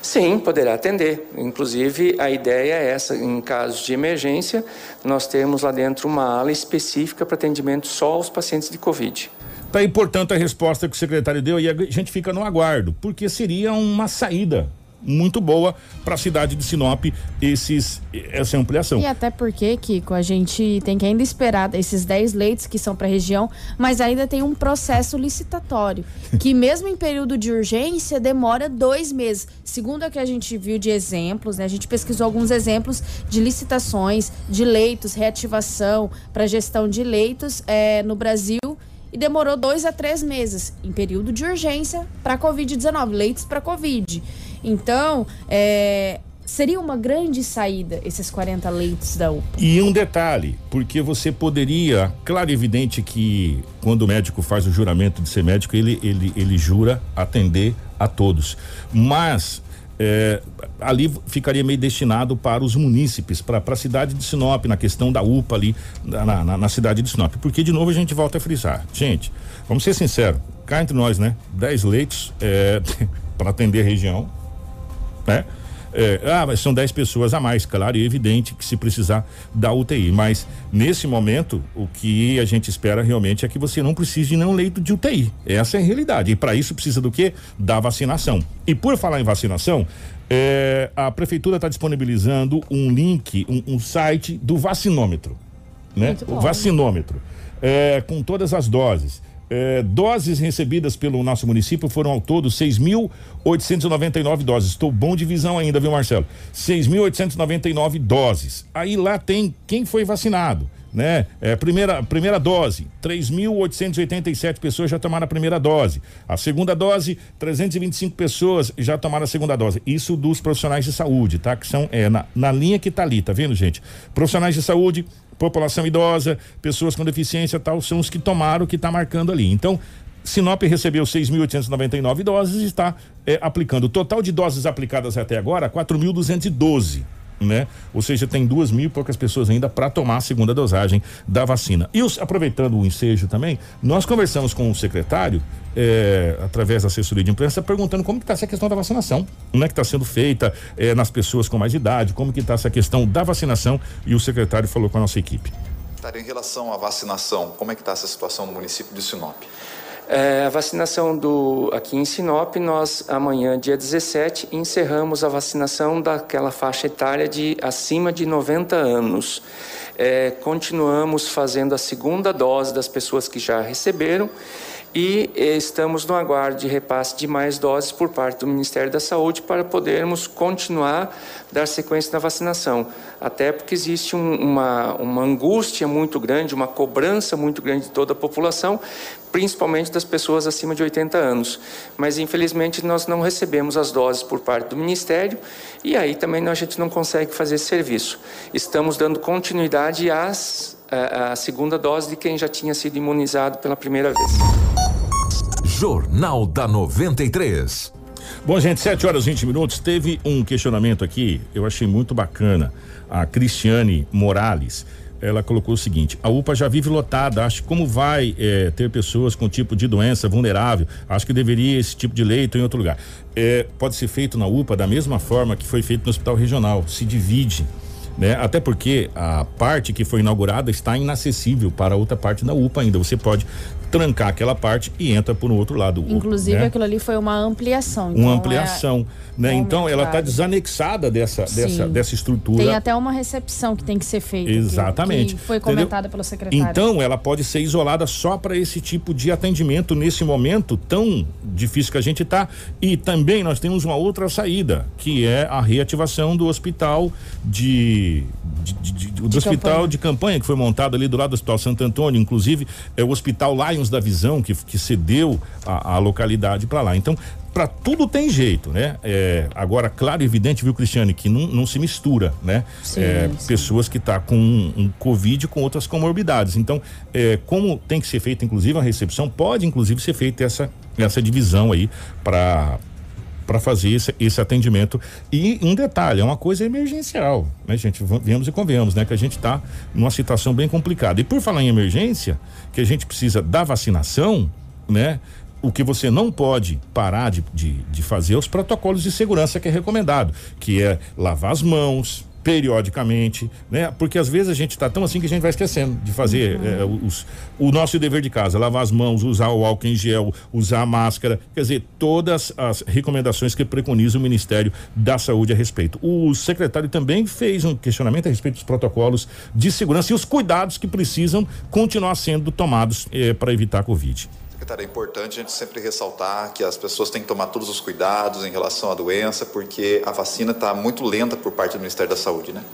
Speaker 10: Sim, poderá atender. Inclusive, a ideia é essa: em casos de emergência, nós temos lá dentro uma ala específica para atendimento só aos pacientes de Covid.
Speaker 1: Tá aí, portanto, a resposta que o secretário deu e a gente fica no aguardo, porque seria uma saída muito boa para a cidade de Sinop esses, essa ampliação.
Speaker 2: E até porque, Kiko, a gente tem que ainda esperar esses 10 leitos que são para a região, mas ainda tem um processo licitatório, [LAUGHS] que mesmo em período de urgência demora dois meses. Segundo o que a gente viu de exemplos, né, a gente pesquisou alguns exemplos de licitações de leitos, reativação para gestão de leitos eh, no Brasil e demorou dois a três meses em período de urgência para Covid-19, leitos para Covid. Então, é, seria uma grande saída esses 40 leitos da UPA.
Speaker 1: E um detalhe, porque você poderia, claro e evidente que quando o médico faz o juramento de ser médico, ele, ele, ele jura atender a todos. Mas é, ali ficaria meio destinado para os munícipes, para a cidade de Sinop, na questão da UPA ali, na, na, na cidade de Sinop. Porque, de novo, a gente volta a frisar. Gente, vamos ser sinceros, cá entre nós, né? 10 leitos é, [LAUGHS] para atender a região, né? É, ah, mas são 10 pessoas a mais, claro, e evidente que se precisar da UTI. Mas nesse momento, o que a gente espera realmente é que você não precise de nenhum leito de UTI. Essa é a realidade. E para isso precisa do quê? Da vacinação. E por falar em vacinação, é, a prefeitura está disponibilizando um link, um, um, site do vacinômetro, né? O vacinômetro, é, com todas as doses. É, doses recebidas pelo nosso município foram ao todo 6.899 doses. Estou bom de visão ainda, viu, Marcelo? 6.899 doses. Aí lá tem quem foi vacinado né? É, primeira, primeira dose, 3.887 pessoas já tomaram a primeira dose. A segunda dose, 325 pessoas já tomaram a segunda dose. Isso dos profissionais de saúde, tá? Que são é, na, na linha que tá ali, tá vendo, gente? Profissionais de saúde, população idosa, pessoas com deficiência tal, são os que tomaram o que está marcando ali. Então, Sinop recebeu 6.899 doses e está é, aplicando. O total de doses aplicadas até agora, 4.212 né? Ou seja, tem duas mil e poucas pessoas ainda para tomar a segunda dosagem da vacina. E os, aproveitando o ensejo também, nós conversamos com o secretário, é, através da assessoria de imprensa, perguntando como está essa questão da vacinação, como é que está sendo feita é, nas pessoas com mais idade, como que está essa questão da vacinação e o secretário falou com a nossa equipe.
Speaker 11: Em relação à vacinação, como é que está essa situação no município de Sinop?
Speaker 10: É, a vacinação do aqui em Sinop, nós amanhã, dia 17, encerramos a vacinação daquela faixa etária de acima de 90 anos. É, continuamos fazendo a segunda dose das pessoas que já receberam e estamos no aguardo de repasse de mais doses por parte do Ministério da Saúde para podermos continuar dar sequência na vacinação. Até porque existe um, uma, uma angústia muito grande, uma cobrança muito grande de toda a população, principalmente das pessoas acima de 80 anos. Mas infelizmente nós não recebemos as doses por parte do Ministério e aí também a gente não consegue fazer esse serviço. Estamos dando continuidade às a segunda dose de quem já tinha sido imunizado pela primeira vez.
Speaker 4: Jornal da 93.
Speaker 1: Bom, gente, 7 horas e 20 minutos. Teve um questionamento aqui, eu achei muito bacana. A Cristiane Morales ela colocou o seguinte: a UPA já vive lotada. Acho que como vai é, ter pessoas com tipo de doença vulnerável, acho que deveria esse tipo de leito em outro lugar. É, pode ser feito na UPA da mesma forma que foi feito no hospital regional. Se divide né? Até porque a parte que foi inaugurada está inacessível para outra parte da UPA ainda. Você pode trancar aquela parte e entra por um outro lado.
Speaker 2: Inclusive
Speaker 1: né?
Speaker 2: aquilo ali foi uma ampliação.
Speaker 1: Então uma ampliação, é... né? Então ela está desanexada dessa, dessa, dessa estrutura.
Speaker 2: Tem até uma recepção que tem que ser feita.
Speaker 1: Exatamente.
Speaker 2: Que, que foi comentada pelo secretário.
Speaker 1: Então ela pode ser isolada só para esse tipo de atendimento nesse momento tão difícil que a gente está. E também nós temos uma outra saída, que é a reativação do hospital de, de, de, de do hospital campanha. de campanha que foi montado ali do lado do Hospital Santo Antônio, inclusive é o hospital Lions da Visão que, que cedeu a, a localidade para lá. Então, para tudo tem jeito, né? É, agora, claro e evidente, viu, Cristiane, que não, não se mistura, né? Sim, é, sim. Pessoas que tá com um, um, Covid com outras comorbidades. Então, é, como tem que ser feita, inclusive, a recepção, pode, inclusive, ser feita essa, essa divisão aí para para fazer esse, esse, atendimento. E um detalhe, é uma coisa emergencial, né, gente? Vemos e convenhamos, né? Que a gente está numa situação bem complicada. E por falar em emergência, que a gente precisa da vacinação, né? O que você não pode parar de, de, de fazer os protocolos de segurança que é recomendado, que é lavar as mãos, periodicamente, né? Porque às vezes a gente está tão assim que a gente vai esquecendo de fazer uhum. é, os, o nosso dever de casa, lavar as mãos, usar o álcool em gel, usar a máscara, quer dizer, todas as recomendações que preconiza o Ministério da Saúde a respeito. O secretário também fez um questionamento a respeito dos protocolos de segurança e os cuidados que precisam continuar sendo tomados é, para evitar a Covid.
Speaker 11: Secretário, é importante a gente sempre ressaltar que as pessoas têm que tomar todos os cuidados em relação à doença, porque a vacina está muito lenta por parte do Ministério da Saúde, né?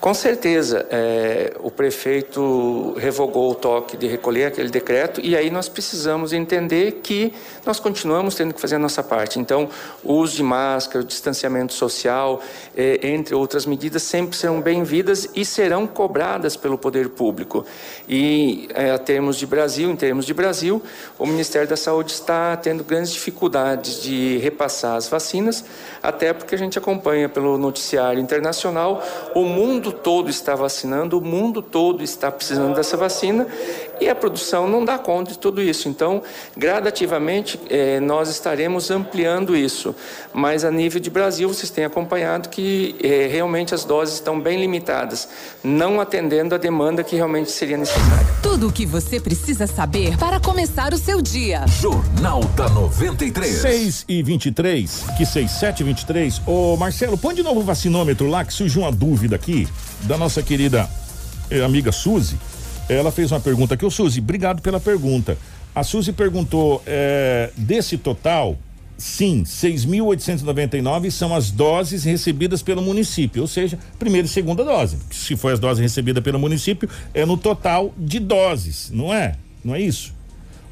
Speaker 10: Com certeza. É, o prefeito revogou o toque de recolher aquele decreto e aí nós precisamos entender que nós continuamos tendo que fazer a nossa parte. Então, o uso de máscara, o distanciamento social, é, entre outras medidas, sempre serão bem-vindas e serão cobradas pelo poder público. E, é, termos de Brasil, em termos de Brasil, o Ministério da Saúde está tendo grandes dificuldades de repassar as vacinas, até porque a gente acompanha pelo noticiário internacional, o mundo todo está vacinando, o mundo todo está precisando dessa vacina e a produção não dá conta de tudo isso. Então, gradativamente, eh, nós estaremos ampliando isso. Mas a nível de Brasil, vocês têm acompanhado que eh, realmente as doses estão bem limitadas, não atendendo a demanda que realmente seria necessária.
Speaker 12: Tudo o que você precisa saber para começar o seu dia.
Speaker 4: Jornal da 93.
Speaker 1: 6 e 23, que 6, 7 e 23. Ô Marcelo, põe de novo o vacinômetro lá, que surgiu uma dúvida aqui da nossa querida eh, amiga Suzy. Ela fez uma pergunta aqui. Ô Suzy, obrigado pela pergunta. A Suzy perguntou: eh, desse total, sim, 6.899 são as doses recebidas pelo município, ou seja, primeira e segunda dose. Se foi as doses recebidas pelo município, é no total de doses, não é? Não é isso?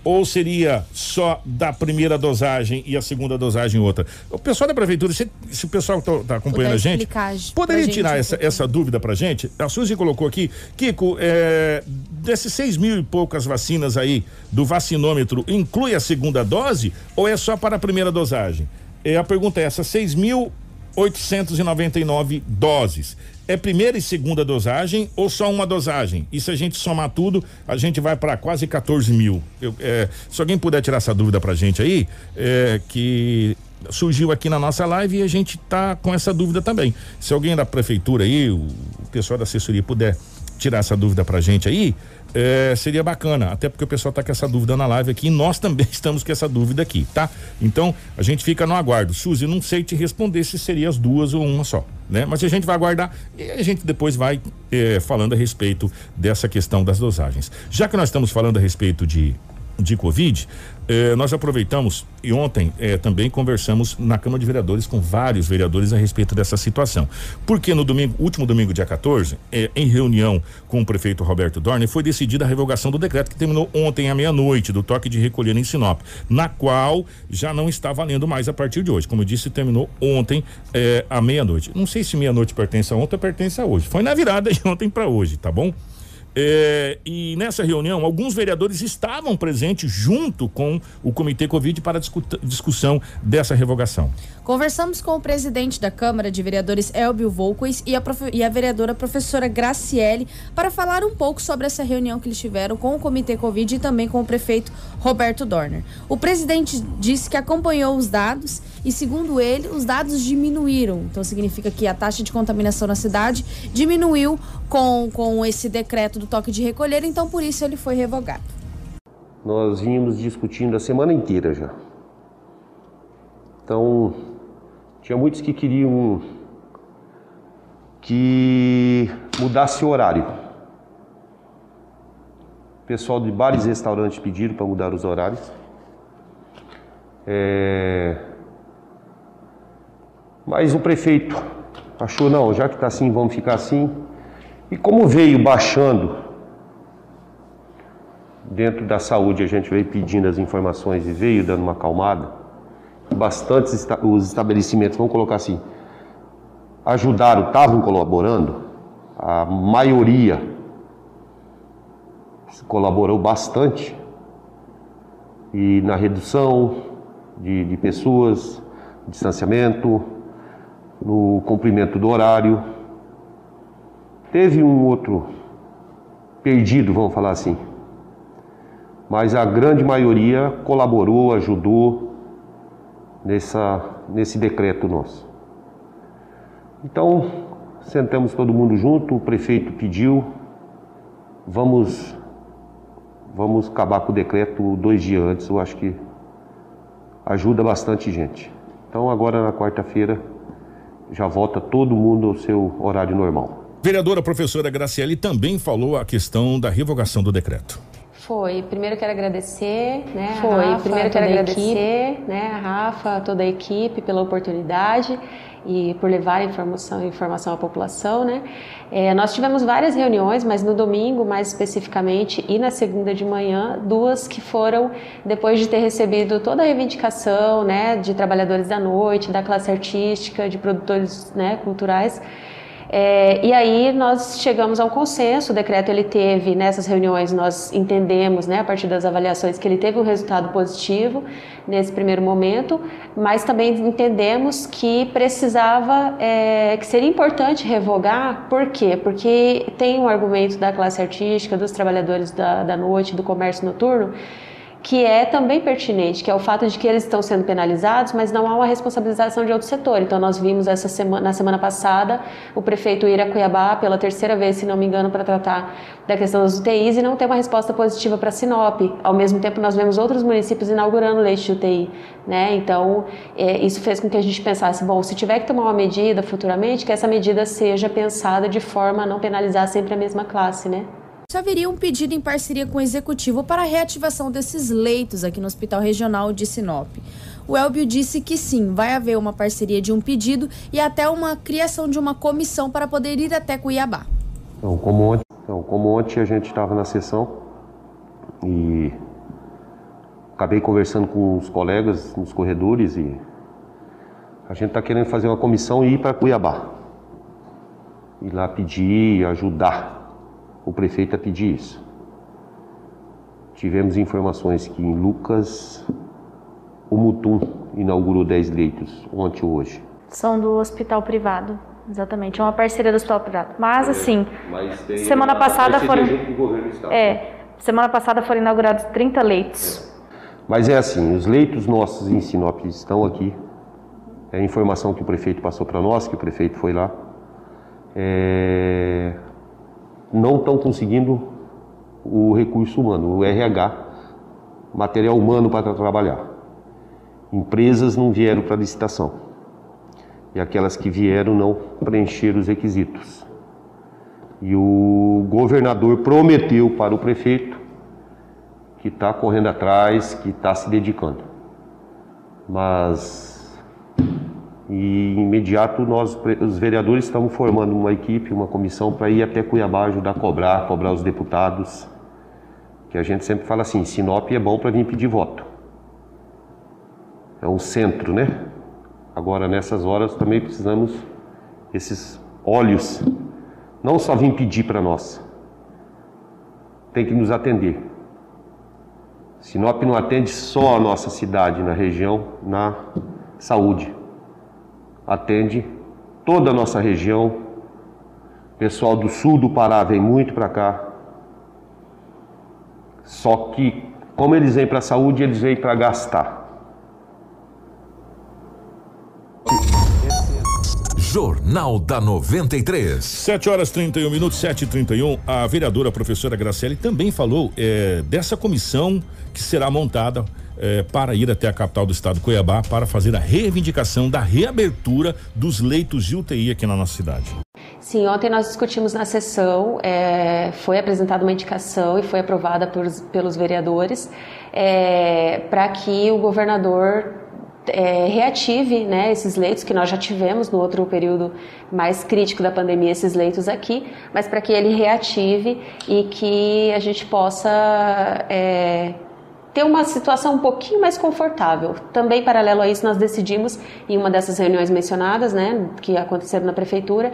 Speaker 1: Ou seria só da primeira dosagem e a segunda dosagem outra? O pessoal da prefeitura, se, se o pessoal está acompanhando
Speaker 2: Puder
Speaker 1: a gente, poderia tirar
Speaker 2: gente um
Speaker 1: essa, essa dúvida pra gente? A Suzy colocou aqui, Kiko, é, desses seis mil e poucas vacinas aí do vacinômetro, inclui a segunda dose ou é só para a primeira dosagem? É, a pergunta é essa, seis mil 899 doses. É primeira e segunda dosagem ou só uma dosagem? E se a gente somar tudo, a gente vai para quase 14 mil. Eu, é, se alguém puder tirar essa dúvida pra gente aí, é, que surgiu aqui na nossa live e a gente tá com essa dúvida também. Se alguém da prefeitura aí, o, pessoal da assessoria puder tirar essa dúvida pra gente aí, é, seria bacana, até porque o pessoal tá com essa dúvida na live aqui e nós também [LAUGHS] estamos com essa dúvida aqui, tá? Então, a gente fica no aguardo. Suzy, não sei te responder se seria as duas ou uma só, né? Mas a gente vai aguardar e a gente depois vai é, falando a respeito dessa questão das dosagens. Já que nós estamos falando a respeito de de Covid, eh, nós aproveitamos e ontem eh, também conversamos na Câmara de Vereadores com vários vereadores a respeito dessa situação. Porque no domingo, último domingo, dia 14, eh, em reunião com o prefeito Roberto Dorner, foi decidida a revogação do decreto que terminou ontem à meia-noite, do toque de recolher em Sinop, na qual já não está valendo mais a partir de hoje. Como eu disse, terminou ontem à meia-noite. Não sei se meia-noite pertence a ontem ou pertence a hoje. Foi na virada de ontem para hoje, tá bom? É, e nessa reunião, alguns vereadores estavam presentes junto com o Comitê Covid para discussão dessa revogação.
Speaker 2: Conversamos com o presidente da Câmara de Vereadores, Elbio Volquez, e e a vereadora professora Graciele, para falar um pouco sobre essa reunião que eles tiveram com o Comitê Covid e também com o prefeito Roberto Dorner. O presidente disse que acompanhou os dados e, segundo ele, os dados diminuíram. Então, significa que a taxa de contaminação na cidade diminuiu com, com esse decreto do toque de recolher, então por isso ele foi revogado.
Speaker 13: Nós vínhamos discutindo a semana inteira já. Então, tinha muitos que queriam que mudasse o horário. O pessoal de bares e restaurantes pediram para mudar os horários. É... Mas o prefeito achou, não, já que está assim, vamos ficar assim. E como veio baixando dentro da saúde, a gente veio pedindo as informações e veio dando uma acalmada, bastante os estabelecimentos, vamos colocar assim, ajudaram, estavam colaborando, a maioria colaborou bastante e na redução de, de pessoas, distanciamento, no cumprimento do horário. Teve um outro perdido, vamos falar assim. Mas a grande maioria colaborou, ajudou nessa, nesse decreto nosso. Então, sentamos todo mundo junto, o prefeito pediu, vamos, vamos acabar com o decreto dois dias antes, eu acho que ajuda bastante gente. Então, agora na quarta-feira, já volta todo mundo ao seu horário normal.
Speaker 1: Vereadora professora Graciele também falou a questão da revogação do decreto.
Speaker 14: Foi. Primeiro quero agradecer, né?
Speaker 9: Foi.
Speaker 14: Rafa,
Speaker 9: Primeiro quero
Speaker 14: agradecer, equipe, né? A Rafa, toda a equipe pela oportunidade e por levar informação, informação à população, né? É, nós tivemos várias reuniões, mas no domingo, mais especificamente, e na segunda de manhã, duas que foram depois de ter recebido toda a reivindicação, né? De trabalhadores da noite, da classe artística, de produtores, né? Culturais É, e aí nós chegamos a um consenso, o decreto ele teve, nessas reuniões nós entendemos, né, a partir das avaliações, que ele teve um resultado positivo nesse primeiro momento, mas também entendemos que precisava, é, que seria importante revogar, por quê? Porque tem um argumento da classe artística, dos trabalhadores da, da noite, do comércio noturno, que é também pertinente, que é o fato de que eles estão sendo penalizados, mas não há uma responsabilização de outro setor. Então nós vimos essa semana, na semana passada o prefeito ir a Cuiabá pela terceira vez, se não me engano, para tratar da questão das UTIs e não ter uma resposta positiva para Sinop. Ao mesmo tempo nós vemos outros municípios inaugurando leite de UTI, né? Então é, isso fez com que a gente pensasse, bom, se tiver que tomar uma medida futuramente, que essa medida seja pensada de forma a não penalizar sempre a mesma classe, né?
Speaker 2: Se haveria um pedido em parceria com o executivo para a reativação desses leitos aqui no Hospital Regional de Sinop. O Elbio disse que sim, vai haver uma parceria de um pedido e até uma criação de uma comissão para poder ir até Cuiabá.
Speaker 13: Então, como ontem, então, como ontem a gente estava na sessão e acabei conversando com os colegas nos corredores e a gente está querendo fazer uma comissão e ir para Cuiabá. Ir lá pedir, ajudar o prefeito a pedir isso. Tivemos informações que em Lucas, o Mutum inaugurou 10 leitos ontem ou hoje.
Speaker 9: São do hospital privado. Exatamente, é uma parceria do hospital privado. Mas é, assim, mas semana passada foram É, semana passada foram inaugurados 30 leitos.
Speaker 13: É. Mas é assim, os leitos nossos em Sinop estão aqui. É a informação que o prefeito passou para nós, que o prefeito foi lá. É, não estão conseguindo o recurso humano, o RH, material humano para trabalhar. Empresas não vieram para licitação. E aquelas que vieram não preencheram os requisitos. E o governador prometeu para o prefeito que está correndo atrás, que está se dedicando. Mas e imediato nós, os vereadores, estamos formando uma equipe, uma comissão para ir até Cuiabá ajudar a cobrar, cobrar os deputados. Que a gente sempre fala assim, Sinop é bom para vir pedir voto. É um centro, né? Agora nessas horas também precisamos esses olhos, não só vir pedir para nós, tem que nos atender. Sinop não atende só a nossa cidade na região, na saúde atende toda a nossa região. Pessoal do sul do Pará vem muito para cá. Só que, como eles vêm para a saúde, eles vêm para gastar.
Speaker 4: Jornal da 93.
Speaker 1: 7 horas 31 minutos, 7 e 31 A vereadora professora Graciele também falou é, dessa comissão que será montada eh, para ir até a capital do estado, Cuiabá, para fazer a reivindicação da reabertura dos leitos de UTI aqui na nossa cidade.
Speaker 14: Sim, ontem nós discutimos na sessão, é, foi apresentada uma indicação e foi aprovada por, pelos vereadores é, para que o governador é, reative né, esses leitos que nós já tivemos no outro período mais crítico da pandemia, esses leitos aqui, mas para que ele reative e que a gente possa é, ter uma situação um pouquinho mais confortável. Também, paralelo a isso, nós decidimos, em uma dessas reuniões mencionadas, né, que aconteceram na prefeitura,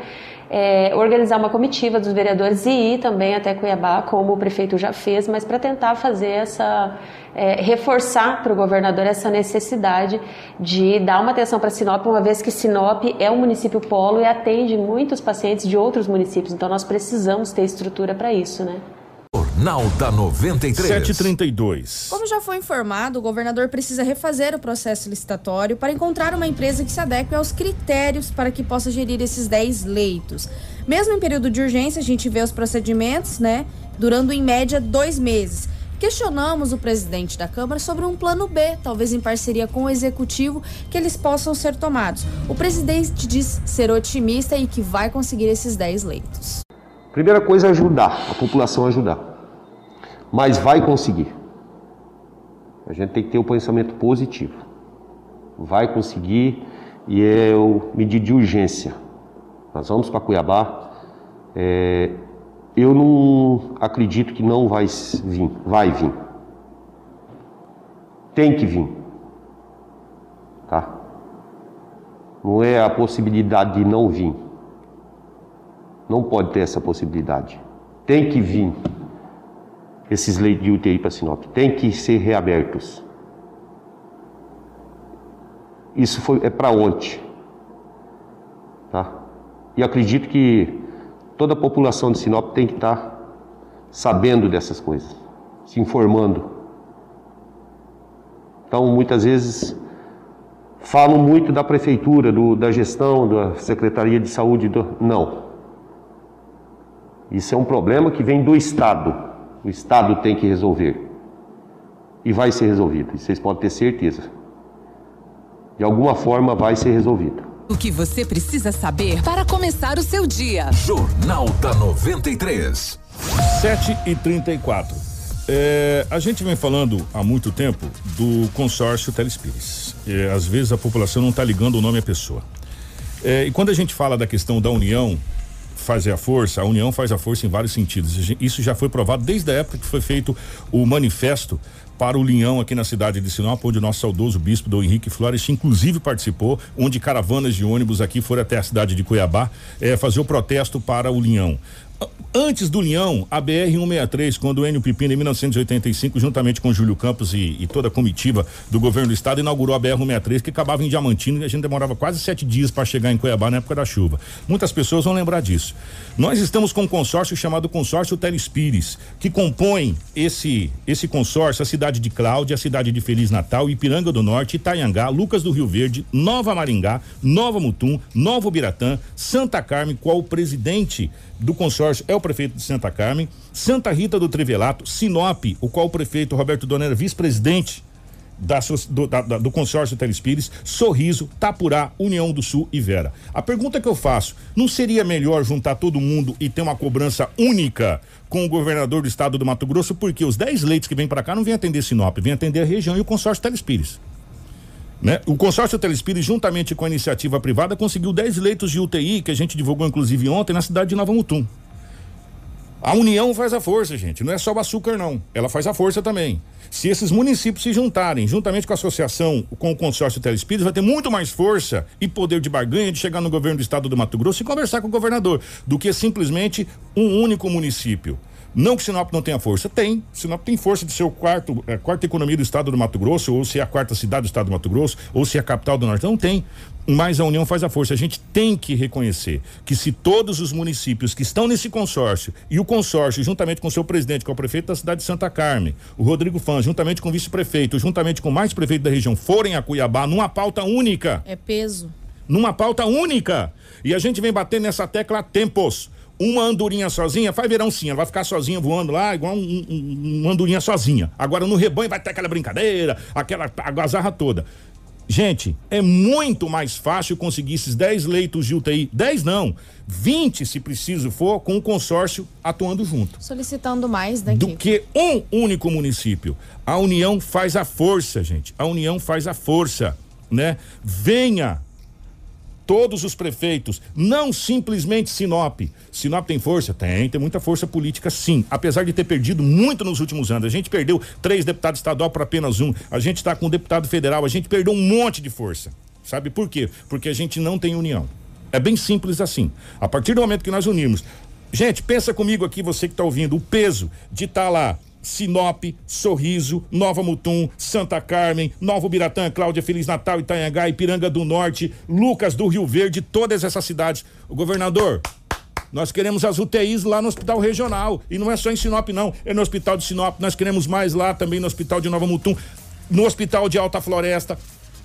Speaker 14: é, organizar uma comitiva dos vereadores e ir também até Cuiabá, como o prefeito já fez, mas para tentar fazer essa. É, reforçar para o governador essa necessidade de dar uma atenção para Sinop, uma vez que Sinop é um município polo e atende muitos pacientes de outros municípios, então nós precisamos ter estrutura para isso, né?
Speaker 4: Jornal da 93.
Speaker 1: 732.
Speaker 2: Como já foi informado, o governador precisa refazer o processo licitatório para encontrar uma empresa que se adeque aos critérios para que possa gerir esses 10 leitos. Mesmo em período de urgência, a gente vê os procedimentos, né, durando em média dois meses. Questionamos o presidente da Câmara sobre um plano B, talvez em parceria com o executivo, que eles possam ser tomados. O presidente diz ser otimista e que vai conseguir esses 10 leitos.
Speaker 13: Primeira coisa é ajudar, a população ajudar. Mas vai conseguir. A gente tem que ter o um pensamento positivo. Vai conseguir e é o medida de urgência. Nós vamos para Cuiabá. É, eu não acredito que não vai vir. Vai vir. Tem que vir. Tá? Não é a possibilidade de não vir Não pode ter essa possibilidade. Tem que vir esses leitos de UTI para Sinop, tem que ser reabertos. Isso foi, é para ontem. Tá? E acredito que toda a população de Sinop tem que estar tá sabendo dessas coisas, se informando. Então, muitas vezes, falam muito da prefeitura, do, da gestão, da Secretaria de Saúde. Do... Não. Isso é um problema que vem do Estado. O Estado tem que resolver. E vai ser resolvido. E vocês podem ter certeza. De alguma forma vai ser resolvido.
Speaker 12: O que você precisa saber para começar o seu dia.
Speaker 4: Jornal da 93.
Speaker 1: 7 e 34. É, a gente vem falando há muito tempo do consórcio Telespires. É, às vezes a população não está ligando o nome à pessoa. É, e quando a gente fala da questão da união fazer a força, a união faz a força em vários sentidos. Isso já foi provado desde a época que foi feito o manifesto para o Linhão aqui na cidade de Sinop, onde o nosso saudoso bispo do Henrique Flores inclusive participou, onde caravanas de ônibus aqui foram até a cidade de Cuiabá eh, fazer o protesto para o Linhão. Antes do Leão, a BR-163, quando o Enio Pipino, em 1985, juntamente com Júlio Campos e, e, toda a comitiva do governo do estado, inaugurou a BR-163, que acabava em Diamantino e a gente demorava quase sete dias para chegar em Cuiabá na época da chuva. Muitas pessoas vão lembrar disso. Nós estamos com um consórcio chamado Consórcio Telespires, que compõe esse, esse consórcio a cidade de Cláudia, a cidade de Feliz Natal, Ipiranga do Norte, Itaiangá, Lucas do Rio Verde, Nova Maringá, Nova Mutum, Novo Biratã, Santa Carmen, qual o presidente do consórcio é o prefeito de Santa Carmen, Santa Rita do Trivelato, Sinop, o qual o prefeito Roberto Dona era vice-presidente da, do, da, do, consórcio Telespires, Sorriso, Tapurá, União do Sul e Vera. A pergunta que eu faço: não seria melhor juntar todo mundo e ter uma cobrança única com o governador do estado do Mato Grosso? Porque os 10 leitos que vêm para cá não vêm atender Sinop, vêm atender a região e o consórcio Telespires. Né? O consórcio Telespires, juntamente com a iniciativa privada, conseguiu 10 leitos de UTI, que a gente divulgou inclusive ontem, na cidade de Nova Mutum. A união faz a força, gente. Não é só o açúcar, não. Ela faz a força também. Se esses municípios se juntarem, juntamente com a associação, com o consórcio Telespires, vai ter muito mais força e poder de barganha de chegar no governo do estado do Mato Grosso e conversar com o governador, do que simplesmente um único município. Não que Sinop não tenha força, tem. Sinop tem força de ser o quarto, a é, quarta economia do estado do Mato Grosso, ou se é a quarta cidade do estado do Mato Grosso, ou se é a capital do norte. Não tem. Mas a união faz a força. A gente tem que reconhecer que se todos os municípios que estão nesse consórcio e o consórcio, juntamente com o seu presidente, que é o prefeito da cidade de Santa Carmen, o Rodrigo Fãs, juntamente com o vice-prefeito, juntamente com mais prefeito da região, forem a Cuiabá numa pauta única.
Speaker 2: É peso.
Speaker 1: Numa pauta única. E a gente vem batendo nessa tecla há tempos uma andorinha sozinha faz verão sim, ela vai ficar sozinha voando lá, igual um, um, uma andorinha sozinha. Agora no rebanho vai ter aquela brincadeira, aquela agazarra toda. Gente, é muito mais fácil conseguir esses 10 leitos de UTI, 10 não, 20 se preciso for, com o consórcio atuando junto.
Speaker 2: Solicitando mais, né?
Speaker 1: Do que um único município. A união faz a força, gente. A união faz a força, né? Venha todos os prefeitos, não simplesmente Sinop. Sinop tem força? Tem, tem muita força política sim, apesar de ter perdido muito nos últimos anos. A gente perdeu três deputados estadual para apenas um, a gente está com um deputado federal, a gente perdeu um monte de força. Sabe por quê? Porque a gente não tem união. É bem simples assim. A partir do momento que nós unimos. Gente, pensa comigo aqui, você que está ouvindo, o peso de estar tá lá Sinop, Sorriso, Nova Mutum, Santa Carmen, Novo Biratã, Cláudia Feliz Natal, Itanhangá, Ipiranga do Norte, Lucas do Rio Verde, todas essas cidades. O governador, nós queremos as UTIs lá no Hospital Regional. E não é só em Sinop, não. É no Hospital de Sinop. Nós queremos mais lá também no Hospital de Nova Mutum, no Hospital de Alta Floresta.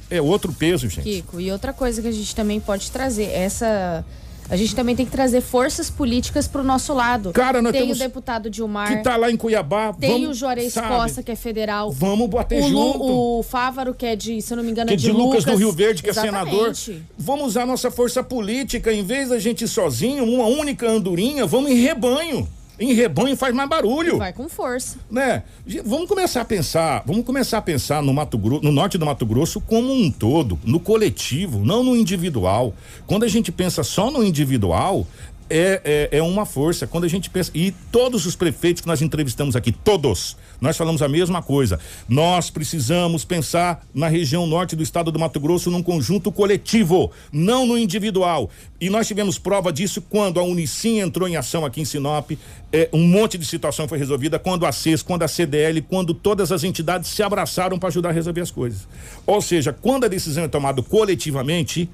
Speaker 1: É outro peso, gente.
Speaker 2: Kiko, e outra coisa que a gente também pode trazer, essa a gente também tem que trazer forças políticas para o nosso lado.
Speaker 1: Cara, nós
Speaker 2: tem
Speaker 1: temos
Speaker 2: o deputado Dilmar.
Speaker 1: Que tá lá em Cuiabá.
Speaker 2: Tem
Speaker 1: vamos,
Speaker 2: o Juarez
Speaker 1: sabe,
Speaker 2: Costa, que é federal.
Speaker 1: Vamos bater
Speaker 2: o
Speaker 1: junto.
Speaker 2: O Fávaro, que é de, se eu não me engano,
Speaker 1: que
Speaker 2: é de,
Speaker 1: de Lucas,
Speaker 2: Lucas
Speaker 1: do Rio Verde, que
Speaker 2: Exatamente.
Speaker 1: é senador. Vamos usar nossa força política. Em vez da gente sozinho, uma única andorinha, vamos em rebanho em rebanho faz mais barulho.
Speaker 2: Vai com força.
Speaker 1: Né? Vamos começar a pensar, vamos começar a pensar no Mato Grosso, no norte do Mato Grosso como um todo, no coletivo, não no individual. Quando a gente pensa só no individual, é, é, é uma força. Quando a gente pensa. E todos os prefeitos que nós entrevistamos aqui, todos, nós falamos a mesma coisa. Nós precisamos pensar na região norte do estado do Mato Grosso num conjunto coletivo, não no individual. E nós tivemos prova disso quando a Unicim entrou em ação aqui em Sinop, é, um monte de situação foi resolvida, quando a CES, quando a CDL, quando todas as entidades se abraçaram para ajudar a resolver as coisas. Ou seja, quando a decisão é tomada coletivamente,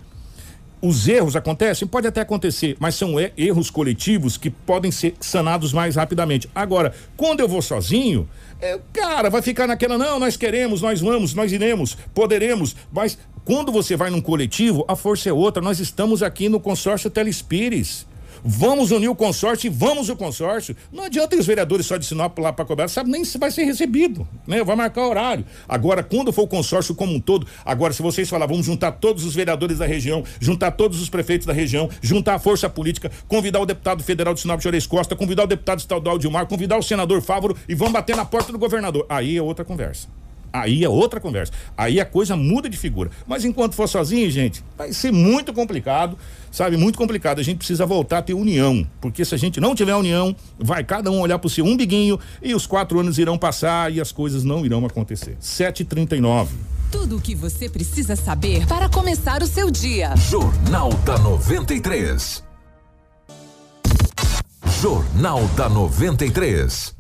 Speaker 1: os erros acontecem? Pode até acontecer, mas são erros coletivos que podem ser sanados mais rapidamente. Agora, quando eu vou sozinho, é, cara, vai ficar naquela, não, nós queremos, nós vamos, nós iremos, poderemos, mas quando você vai num coletivo, a força é outra. Nós estamos aqui no consórcio Telespires. Vamos unir o consórcio e vamos o consórcio. Não adianta os vereadores só de Sinop lá para cobrar, sabe nem se vai ser recebido, né? Vai marcar horário. Agora, quando for o consórcio como um todo, agora se vocês falar, vamos juntar todos os vereadores da região, juntar todos os prefeitos da região, juntar a força política, convidar o deputado federal de Sinop Juarez Costa, convidar o deputado estadual Dilmar, convidar o senador Fávoro e vamos bater na porta do governador. Aí é outra conversa. Aí é outra conversa. Aí a coisa muda de figura. Mas enquanto for sozinho, gente, vai ser muito complicado, sabe? Muito complicado. A gente precisa voltar a ter união. Porque se a gente não tiver união, vai cada um olhar pro seu umbiguinho e os quatro anos irão passar e as coisas não irão acontecer. 7h39.
Speaker 12: Tudo o que você precisa saber para começar o seu dia.
Speaker 4: Jornal da 93. Jornal da 93.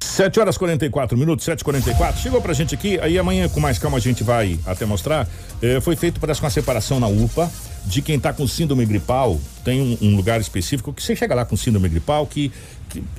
Speaker 1: 7 horas 44 minutos, 7h44. Chegou pra gente aqui, aí amanhã com mais calma a gente vai até mostrar. Eh, foi feito, parece, uma separação na UPA de quem tá com síndrome gripal. Tem um, um lugar específico que você chega lá com síndrome gripal que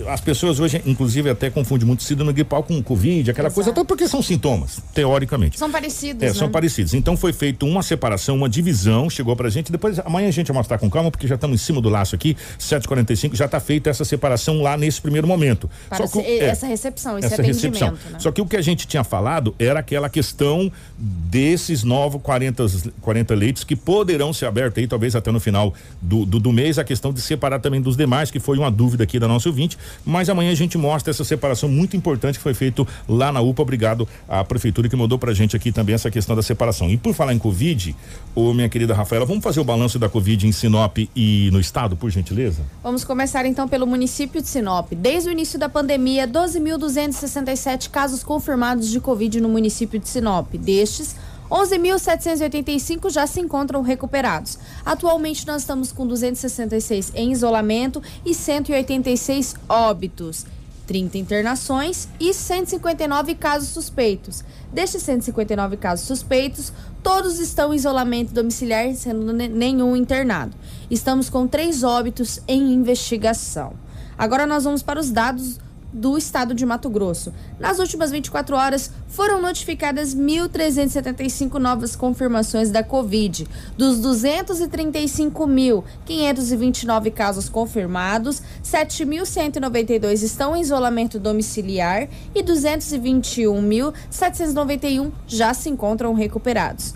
Speaker 1: as pessoas hoje, inclusive, até confundem muito síndrome gripal com Covid, aquela Exato. coisa, até porque são sintomas, teoricamente.
Speaker 2: São parecidos.
Speaker 1: É,
Speaker 2: né?
Speaker 1: são parecidos. Então foi feita uma separação, uma divisão, chegou pra gente. Depois, amanhã a gente vai mostrar com calma, porque já estamos em cima do laço aqui, 7h45, já está feita essa separação lá nesse primeiro momento.
Speaker 2: Para Só que, é, essa recepção, esse essa recepção. Né?
Speaker 1: Só que o que a gente tinha falado era aquela questão desses novos 40, 40 leitos que poderão ser abertos aí, talvez até no final do, do, do mês, a questão de separar também dos demais, que foi uma dúvida aqui da nossa ouvinte, mas amanhã a gente mostra essa separação muito importante que foi feito lá na UPA. Obrigado à prefeitura que mandou pra gente aqui também essa questão da separação. E por falar em Covid, ô, minha querida Rafaela, vamos fazer o balanço da Covid em Sinop e no estado, por gentileza?
Speaker 2: Vamos começar então pelo município de Sinop. Desde o início da pandemia, 12.267 casos confirmados de Covid no município de Sinop. Destes, 11.785 já se encontram recuperados. Atualmente nós estamos com 266 em isolamento e 186 óbitos. 30 internações e 159 casos suspeitos. Destes 159 casos suspeitos, todos estão em isolamento domiciliar, sendo nenhum internado. Estamos com três óbitos em investigação. Agora nós vamos para os dados do estado de Mato Grosso. Nas últimas 24 horas, foram notificadas 1.375 novas confirmações da Covid. Dos 235.529 casos confirmados, 7.192 estão em isolamento domiciliar e 221.791 já se encontram recuperados.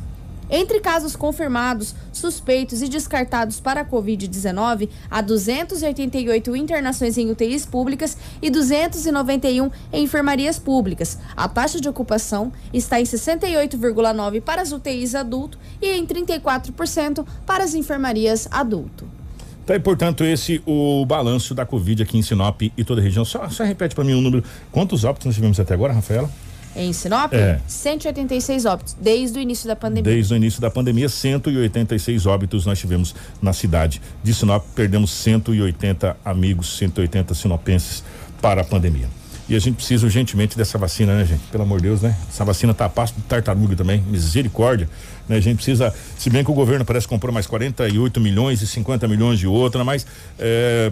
Speaker 2: Entre casos confirmados, suspeitos e descartados para a Covid-19, há 288 internações em UTIs públicas e 291 em enfermarias públicas. A taxa de ocupação está em 68,9% para as UTIs adulto e em 34% para as enfermarias adulto.
Speaker 1: Tá, e portanto, esse o balanço da Covid aqui em Sinop e toda a região. Só, só repete para mim o um número. Quantos óbitos nós tivemos até agora, Rafaela?
Speaker 2: Em Sinop, é. 186 óbitos, desde o início da pandemia.
Speaker 1: Desde o início da pandemia, 186 óbitos nós tivemos na cidade de Sinop. Perdemos 180 amigos, 180 sinopenses para a pandemia. E a gente precisa urgentemente dessa vacina, né, gente? Pelo amor de Deus, né? Essa vacina tá a passo do tartaruga também, misericórdia. Né? A gente precisa, se bem que o governo parece que comprou mais 48 milhões e 50 milhões de outra, mas é,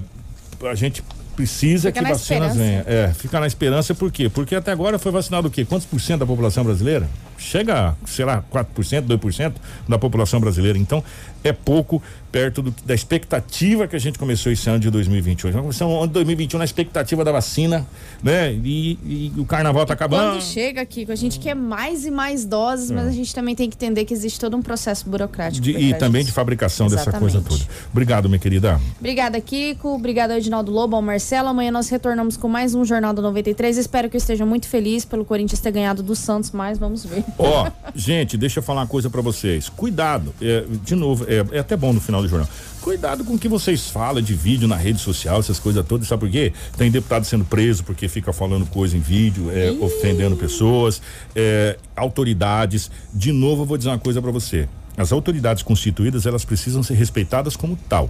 Speaker 1: a gente precisa fica que vacinas venham. É, fica na esperança por quê? Porque até agora foi vacinado o quê? Quantos por cento da população brasileira? Chega, sei lá, 4%, 2% da população brasileira. Então, é pouco perto do, da expectativa que a gente começou esse ano de 2021. Nós começamos o ano de 2021 na expectativa da vacina, né? E, e o carnaval está acabando.
Speaker 2: Quando chega aqui, a gente quer mais e mais doses, é. mas a gente também tem que entender que existe todo um processo burocrático.
Speaker 1: De, e também de fabricação Exatamente. dessa coisa toda. Obrigado, minha querida.
Speaker 2: Obrigada, Kiko. Obrigada, Edinaldo Lobo, ao Marcelo. Amanhã nós retornamos com mais um Jornal do 93. Espero que eu esteja muito feliz pelo Corinthians ter ganhado do Santos, mas vamos ver.
Speaker 1: Ó, oh, gente, deixa eu falar uma coisa para vocês. Cuidado, é, de novo, é, é, até bom no final do jornal. Cuidado com o que vocês falam de vídeo na rede social, essas coisas todas, sabe por quê? Tem deputado sendo preso porque fica falando coisa em vídeo, é, ofendendo pessoas, é, autoridades. De novo, eu vou dizer uma coisa para você. As autoridades constituídas, elas precisam ser respeitadas como tal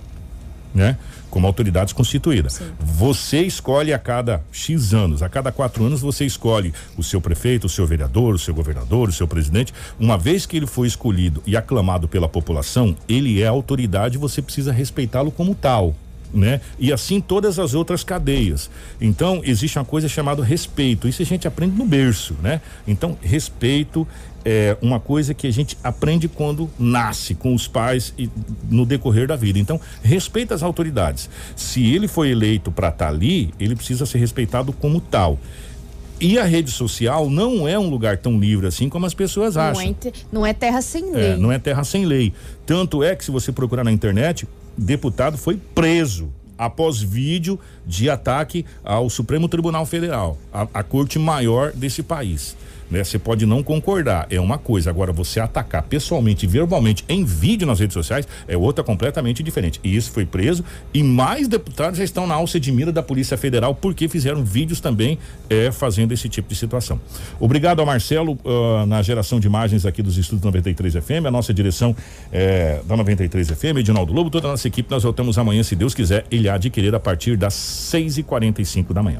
Speaker 1: né? Como autoridades constituídas. Sim. Você escolhe a cada X anos, a cada quatro anos você escolhe o seu prefeito, o seu vereador, o seu governador, o seu presidente. Uma vez que ele foi escolhido e aclamado pela população, ele é autoridade, você precisa respeitá-lo como tal. Né? E assim todas as outras cadeias. Então, existe uma coisa chamada respeito. Isso a gente aprende no berço, né? Então, respeito é uma coisa que a gente aprende quando nasce com os pais e no decorrer da vida. Então, respeita as autoridades. Se ele foi eleito para estar tá ali, ele precisa ser respeitado como tal. E a rede social não é um lugar tão livre assim como as pessoas não acham.
Speaker 2: É, não é terra sem é, lei.
Speaker 1: É, não é terra sem lei. Tanto é que se você procurar na internet, deputado foi preso após vídeo de ataque ao Supremo Tribunal Federal, a, a corte maior desse país né? Você pode não concordar, é uma coisa. Agora, você atacar pessoalmente, verbalmente, em vídeo nas redes sociais, é outra completamente diferente. E isso foi preso e mais deputados já estão na alça de mira da Polícia Federal porque fizeram vídeos também é, fazendo esse tipo de situação. Obrigado ao Marcelo uh, na geração de imagens aqui dos Estudos 93 FM, a nossa direção é, da 93 FM, Edinaldo Lobo, toda a nossa equipe. Nós voltamos amanhã, se Deus quiser, ele querer a partir das 6 e 45 da manhã.